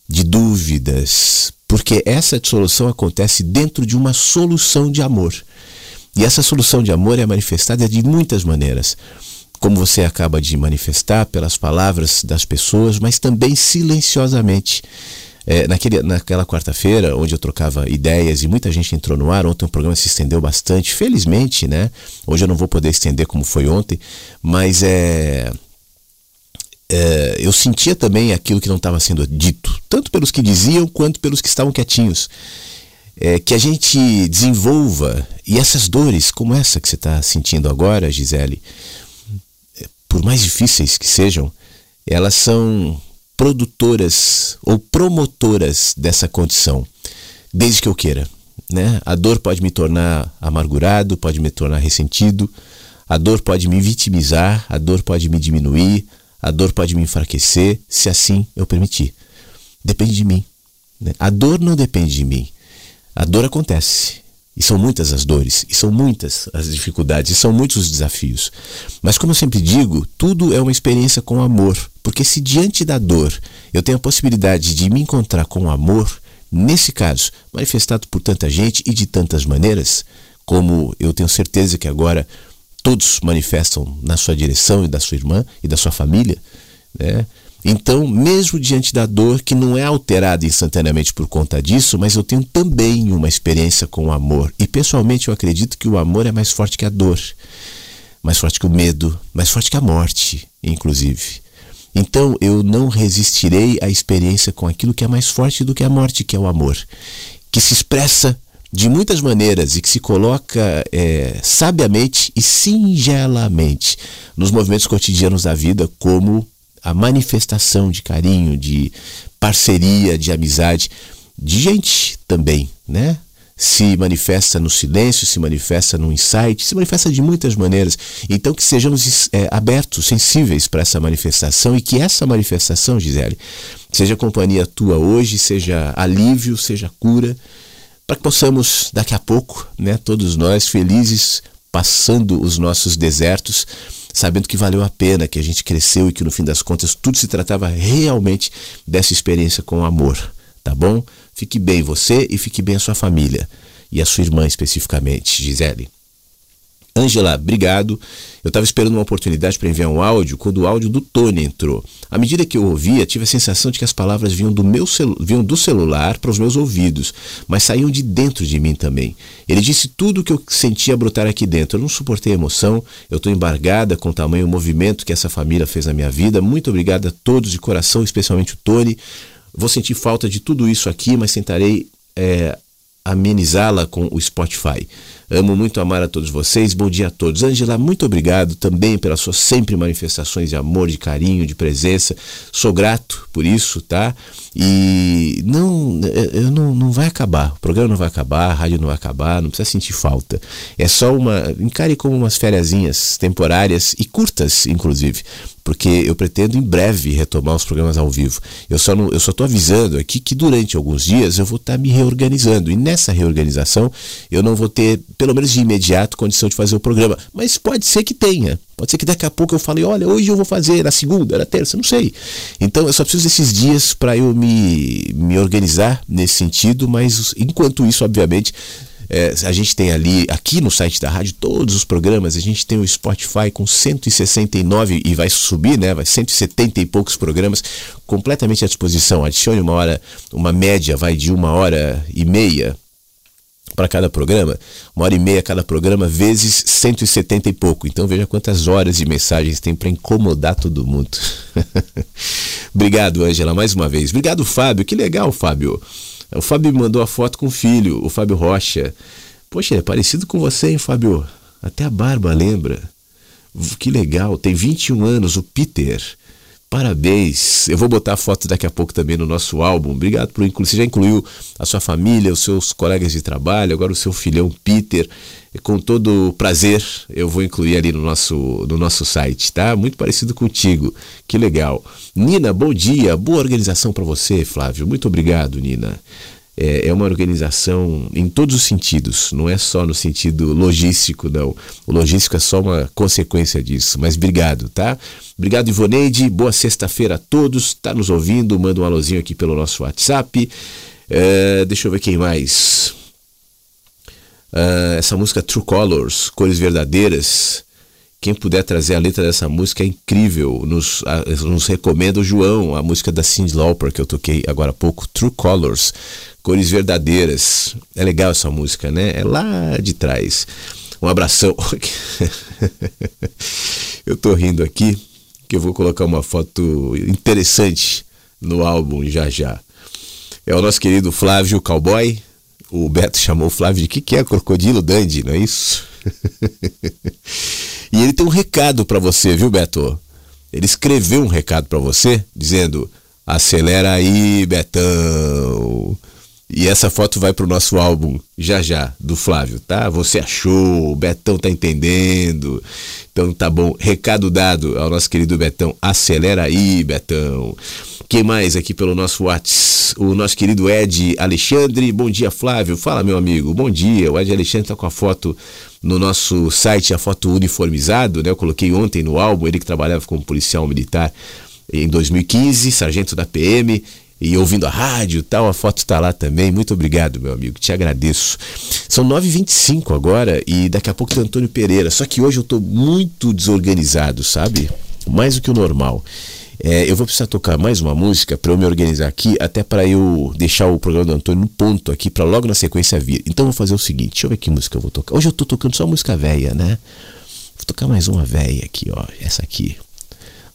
de dúvidas, porque essa dissolução acontece dentro de uma solução de amor. E essa solução de amor é manifestada de muitas maneiras, como você acaba de manifestar pelas palavras das pessoas, mas também silenciosamente. É, naquele, naquela quarta-feira, onde eu trocava ideias e muita gente entrou no ar, ontem o programa se estendeu bastante, felizmente, né? Hoje eu não vou poder estender como foi ontem, mas é, é, eu sentia também aquilo que não estava sendo dito, tanto pelos que diziam quanto pelos que estavam quietinhos. É, que a gente desenvolva, e essas dores, como essa que você está sentindo agora, Gisele, é, por mais difíceis que sejam, elas são produtoras ou promotoras dessa condição, desde que eu queira. Né? A dor pode me tornar amargurado, pode me tornar ressentido, a dor pode me vitimizar, a dor pode me diminuir, a dor pode me enfraquecer, se assim eu permitir. Depende de mim. Né? A dor não depende de mim. A dor acontece. E são muitas as dores, e são muitas as dificuldades, e são muitos os desafios. Mas, como eu sempre digo, tudo é uma experiência com amor. Porque se diante da dor eu tenho a possibilidade de me encontrar com amor, nesse caso, manifestado por tanta gente e de tantas maneiras, como eu tenho certeza que agora todos manifestam na sua direção e da sua irmã e da sua família, né? Então, mesmo diante da dor que não é alterada instantaneamente por conta disso, mas eu tenho também uma experiência com o amor. E pessoalmente eu acredito que o amor é mais forte que a dor, mais forte que o medo, mais forte que a morte, inclusive. Então eu não resistirei à experiência com aquilo que é mais forte do que a morte, que é o amor, que se expressa de muitas maneiras e que se coloca é, sabiamente e singelamente nos movimentos cotidianos da vida como a manifestação de carinho, de parceria, de amizade, de gente também, né? Se manifesta no silêncio, se manifesta no insight, se manifesta de muitas maneiras. Então que sejamos é, abertos, sensíveis para essa manifestação e que essa manifestação, Gisele, seja companhia tua hoje, seja alívio, seja cura, para que possamos daqui a pouco, né, todos nós felizes passando os nossos desertos, sabendo que valeu a pena, que a gente cresceu e que no fim das contas tudo se tratava realmente dessa experiência com amor, tá bom? Fique bem você e fique bem a sua família e a sua irmã especificamente, Gisele. Angela, obrigado. Eu estava esperando uma oportunidade para enviar um áudio quando o áudio do Tony entrou. À medida que eu ouvia, tive a sensação de que as palavras vinham do, meu celu vinham do celular para os meus ouvidos, mas saíam de dentro de mim também. Ele disse tudo o que eu sentia brotar aqui dentro. Eu não suportei a emoção, eu estou embargada com o tamanho movimento que essa família fez na minha vida. Muito obrigado a todos de coração, especialmente o Tony. Vou sentir falta de tudo isso aqui, mas tentarei é, amenizá-la com o Spotify. Amo muito amar a todos vocês. Bom dia a todos. Angela, muito obrigado também pelas suas sempre manifestações de amor, de carinho, de presença. Sou grato por isso, tá? E não, eu não, não vai acabar. O programa não vai acabar, a rádio não vai acabar, não precisa sentir falta. É só uma. Encare como umas fériasinhas temporárias e curtas, inclusive, porque eu pretendo em breve retomar os programas ao vivo. Eu só não, eu só estou avisando aqui que durante alguns dias eu vou estar me reorganizando e nessa reorganização eu não vou ter, pelo menos de imediato, condição de fazer o programa. Mas pode ser que tenha. Pode ser que daqui a pouco eu fale, olha, hoje eu vou fazer na segunda, na terça, não sei. Então eu só preciso desses dias para eu me, me organizar nesse sentido, mas enquanto isso, obviamente, é, a gente tem ali, aqui no site da rádio, todos os programas. A gente tem o Spotify com 169 e vai subir, né? Vai 170 e poucos programas completamente à disposição. Adicione uma hora, uma média, vai de uma hora e meia para cada programa, uma hora e meia cada programa, vezes 170 e pouco. Então veja quantas horas de mensagens tem para incomodar todo mundo. Obrigado, Ângela, mais uma vez. Obrigado, Fábio. Que legal, Fábio. O Fábio me mandou a foto com o filho, o Fábio Rocha. Poxa, é parecido com você, hein, Fábio? Até a barba lembra. Que legal, tem 21 anos, o Peter. Parabéns. Eu vou botar a foto daqui a pouco também no nosso álbum. Obrigado por incluir. Você já incluiu a sua família, os seus colegas de trabalho, agora o seu filhão Peter. Com todo prazer, eu vou incluir ali no nosso, no nosso site, tá? Muito parecido contigo. Que legal. Nina, bom dia. Boa organização para você, Flávio. Muito obrigado, Nina é, é uma organização em todos os sentidos, não é só no sentido logístico, não. O logístico é só uma consequência disso. Mas obrigado, tá? Obrigado, Ivoneide. Boa sexta-feira a todos. Tá nos ouvindo? Manda um alôzinho aqui pelo nosso WhatsApp. É, deixa eu ver quem mais. Uh, essa música True Colors, Cores Verdadeiras. Quem puder trazer a letra dessa música é incrível. Nos, a, nos recomenda o João, a música da Cyndi Lauper que eu toquei agora há pouco, True Colors, Cores Verdadeiras. É legal essa música, né? É lá de trás. Um abração. eu tô rindo aqui que eu vou colocar uma foto interessante no álbum já já. É o nosso querido Flávio Cowboy. O Beto chamou o Flávio de que que é crocodilo dandy, não é isso? E ele tem um recado para você, viu, Beto? Ele escreveu um recado para você dizendo: "Acelera aí, Betão". E essa foto vai pro nosso álbum já já do Flávio, tá? Você achou, o Betão tá entendendo. Então tá bom, recado dado ao nosso querido Betão. Acelera aí, Betão. Quem mais aqui pelo nosso WhatsApp? O nosso querido Ed Alexandre. Bom dia, Flávio. Fala, meu amigo. Bom dia. O Ed Alexandre tá com a foto no nosso site, a foto uniformizado, né? Eu coloquei ontem no álbum, ele que trabalhava como policial militar em 2015, sargento da PM e ouvindo a rádio e tal, a foto está lá também. Muito obrigado, meu amigo, te agradeço. São 9h25 agora e daqui a pouco tem Antônio Pereira. Só que hoje eu estou muito desorganizado, sabe? Mais do que o normal. É, eu vou precisar tocar mais uma música para eu me organizar aqui, até para eu deixar o programa do Antônio no ponto aqui, para logo na sequência vir. Então vou fazer o seguinte: deixa eu ver que música eu vou tocar. Hoje eu tô tocando só música velha, né? Vou tocar mais uma velha aqui, ó. Essa aqui.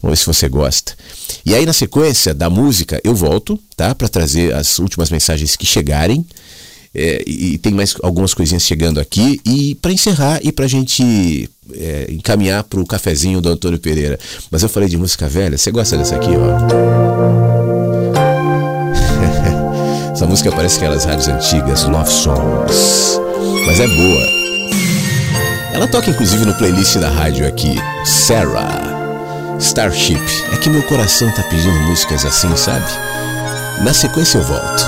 Vamos ver se você gosta. E aí, na sequência da música, eu volto, tá? Para trazer as últimas mensagens que chegarem. É, e tem mais algumas coisinhas chegando aqui. E para encerrar e para a gente é, encaminhar para o cafezinho do Antônio Pereira. Mas eu falei de música velha, você gosta dessa aqui, ó? Essa música parece aquelas rádios antigas, Love Songs. Mas é boa. Ela toca inclusive no playlist da rádio aqui, Sarah. Starship. É que meu coração tá pedindo músicas assim, sabe? Na sequência eu volto.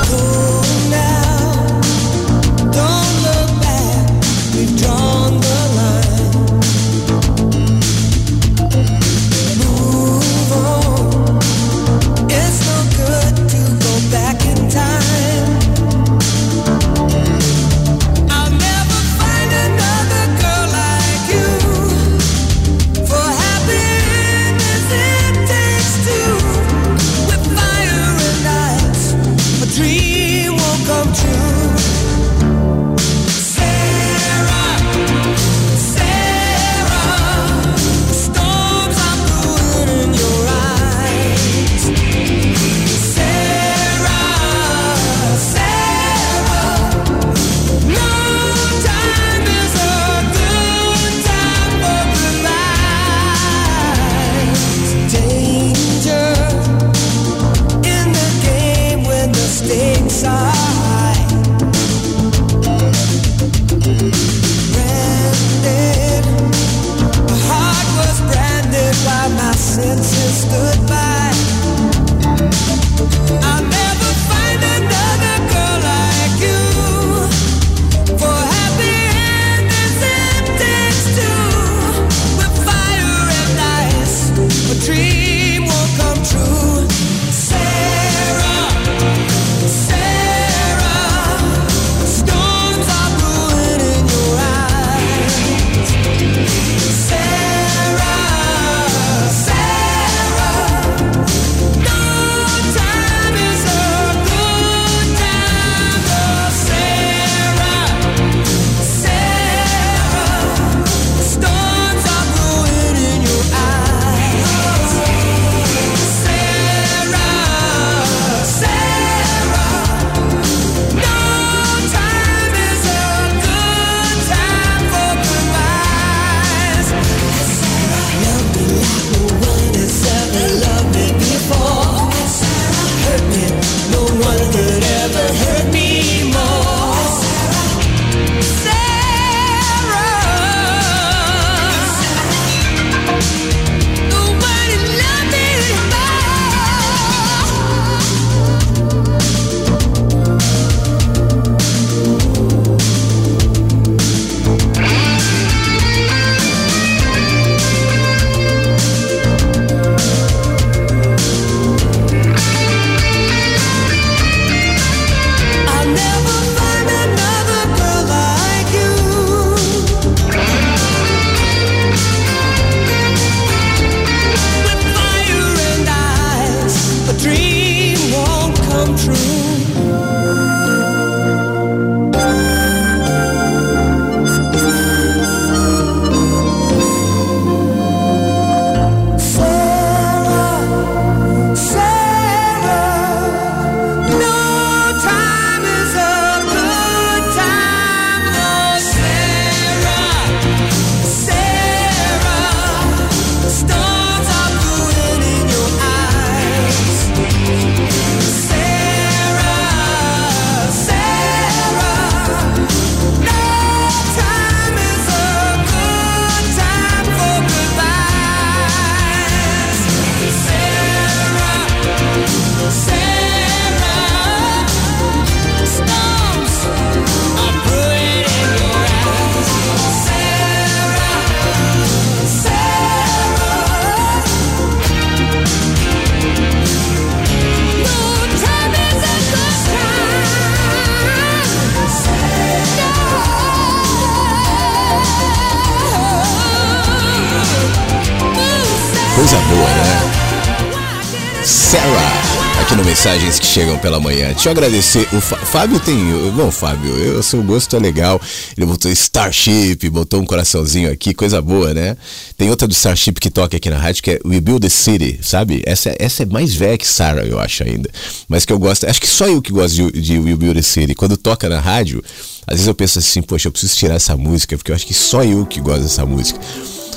Chegam pela Manhã. Deixa eu agradecer. O Fábio tem. Bom, Fábio, eu, seu gosto é legal. Ele botou Starship, botou um coraçãozinho aqui, coisa boa, né? Tem outra do Starship que toca aqui na rádio que é We Build the City, sabe? Essa, essa é mais velha que Sarah, eu acho ainda. Mas que eu gosto. Acho que só eu que gosto de, de We Build the City. Quando toca na rádio, às vezes eu penso assim, poxa, eu preciso tirar essa música, porque eu acho que só eu que gosto dessa música.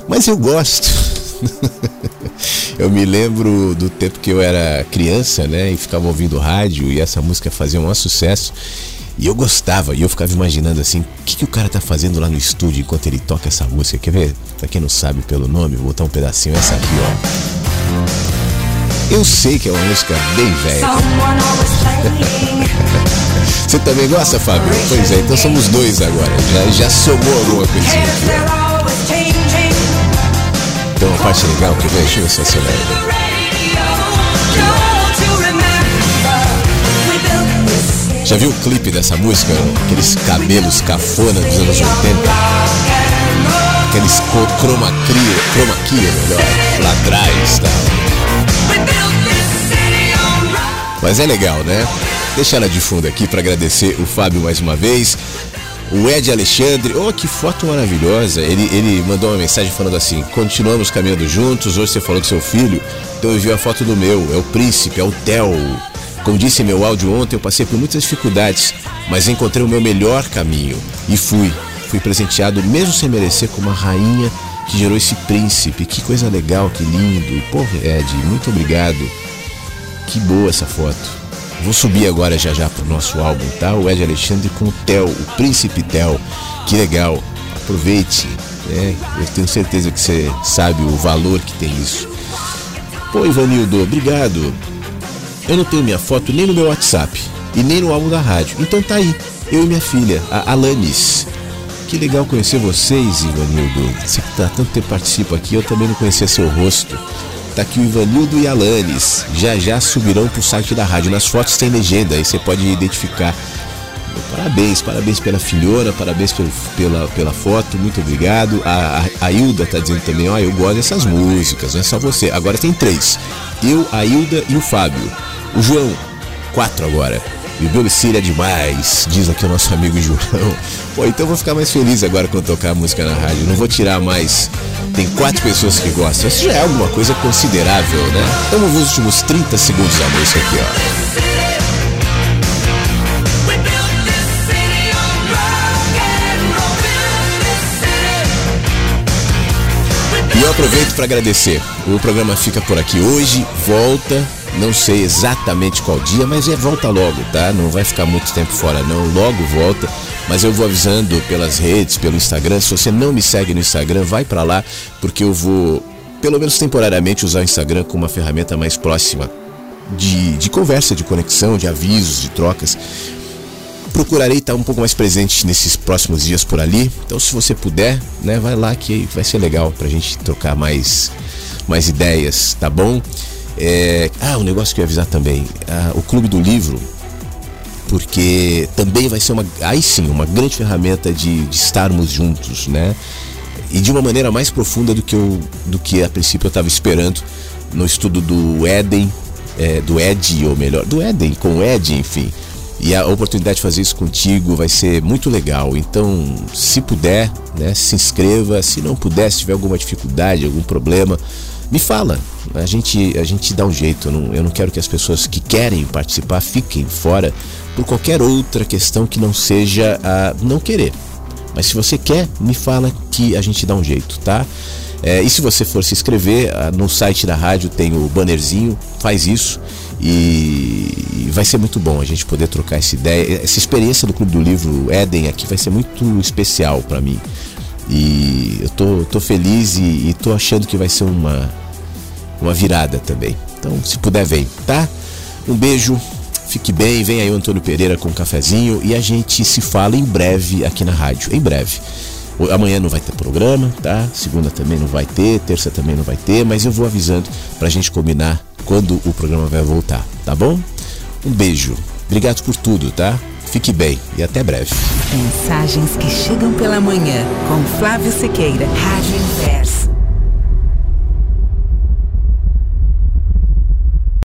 Mas eu gosto. eu me lembro do tempo que eu era criança, né? E ficava ouvindo rádio e essa música fazia um maior sucesso. E eu gostava, e eu ficava imaginando assim, o que, que o cara tá fazendo lá no estúdio enquanto ele toca essa música? Quer ver? Pra quem não sabe pelo nome, vou botar um pedacinho, essa aqui, ó. Eu sei que é uma música bem velha. Você também gosta, Fábio? Pois é, então somos dois agora. Já, já somou alguma coisinha aqui, ó. Parte legal que eu ver se Já viu o clipe dessa música? Aqueles cabelos cafona dos anos 80? Aqueles chroma key, chroma key melhor, lá atrás tá? Mas é legal, né? Deixa ela de fundo aqui para agradecer o Fábio mais uma vez. O Ed Alexandre, oh, que foto maravilhosa. Ele, ele mandou uma mensagem falando assim: continuamos caminhando juntos. Hoje você falou do seu filho, então eu vi a foto do meu. É o príncipe, é o Theo. Como disse em meu áudio ontem, eu passei por muitas dificuldades, mas encontrei o meu melhor caminho e fui. Fui presenteado, mesmo sem merecer, com uma rainha que gerou esse príncipe. Que coisa legal, que lindo. E, pô, Ed, muito obrigado. Que boa essa foto. Vou subir agora já já pro nosso álbum, tá? O Ed Alexandre com o Theo, o Príncipe Theo. Que legal. Aproveite, né? Eu tenho certeza que você sabe o valor que tem isso. Pô, Ivanildo, obrigado. Eu não tenho minha foto nem no meu WhatsApp e nem no álbum da rádio. Então tá aí, eu e minha filha, a Alanis. Que legal conhecer vocês, Ivanildo. Você que tá tanto tempo participa aqui, eu também não conhecia seu rosto. Tá aqui o Ivanildo e Alanes. Já já subirão pro site da rádio. Nas fotos tem legenda, aí você pode identificar. Parabéns, parabéns pela filhona, parabéns pelo, pela, pela foto, muito obrigado. A, a, a Hilda tá dizendo também, ó, eu gosto dessas músicas, não é só você. Agora tem três. Eu, a Hilda e o Fábio. O João, quatro agora. Viveu Síria é demais, diz aqui o nosso amigo João. Pô, então vou ficar mais feliz agora quando tocar a música na rádio. Não vou tirar mais. Tem quatro pessoas que gostam. Isso já é alguma coisa considerável, né? Vamos ver os últimos 30 segundos da música aqui, ó. E eu aproveito para agradecer. O programa fica por aqui hoje, volta não sei exatamente qual dia, mas é volta logo, tá? Não vai ficar muito tempo fora, não. Logo volta. Mas eu vou avisando pelas redes, pelo Instagram. Se você não me segue no Instagram, vai para lá, porque eu vou, pelo menos temporariamente, usar o Instagram como uma ferramenta mais próxima de, de conversa, de conexão, de avisos, de trocas. Procurarei estar um pouco mais presente nesses próximos dias por ali. Então, se você puder, né, vai lá que vai ser legal pra gente trocar mais, mais ideias, tá bom? É, ah, um negócio que eu ia avisar também. Ah, o Clube do Livro, porque também vai ser uma, aí sim, uma grande ferramenta de, de estarmos juntos, né? E de uma maneira mais profunda do que, eu, do que a princípio eu estava esperando no estudo do Éden, é, do Ed, ou melhor, do Éden com o Ed, enfim. E a oportunidade de fazer isso contigo vai ser muito legal. Então, se puder, né, se inscreva. Se não puder, se tiver alguma dificuldade, algum problema, me fala. A gente, a gente dá um jeito. Eu não, eu não quero que as pessoas que querem participar fiquem fora por qualquer outra questão que não seja a não querer. Mas se você quer, me fala que a gente dá um jeito, tá? É, e se você for se inscrever, no site da rádio tem o bannerzinho, faz isso e vai ser muito bom a gente poder trocar essa ideia. Essa experiência do Clube do Livro Éden aqui vai ser muito especial para mim. E eu tô, tô feliz e, e tô achando que vai ser uma, uma virada também. Então, se puder, vem, tá? Um beijo, fique bem, vem aí o Antônio Pereira com um cafezinho e a gente se fala em breve aqui na rádio, em breve. Amanhã não vai ter programa, tá? Segunda também não vai ter, terça também não vai ter, mas eu vou avisando pra gente combinar quando o programa vai voltar, tá bom? Um beijo. Obrigado por tudo, tá? Fique bem e até breve. Mensagens que chegam pela manhã com Flávio Sequeira, Rádio Inverno.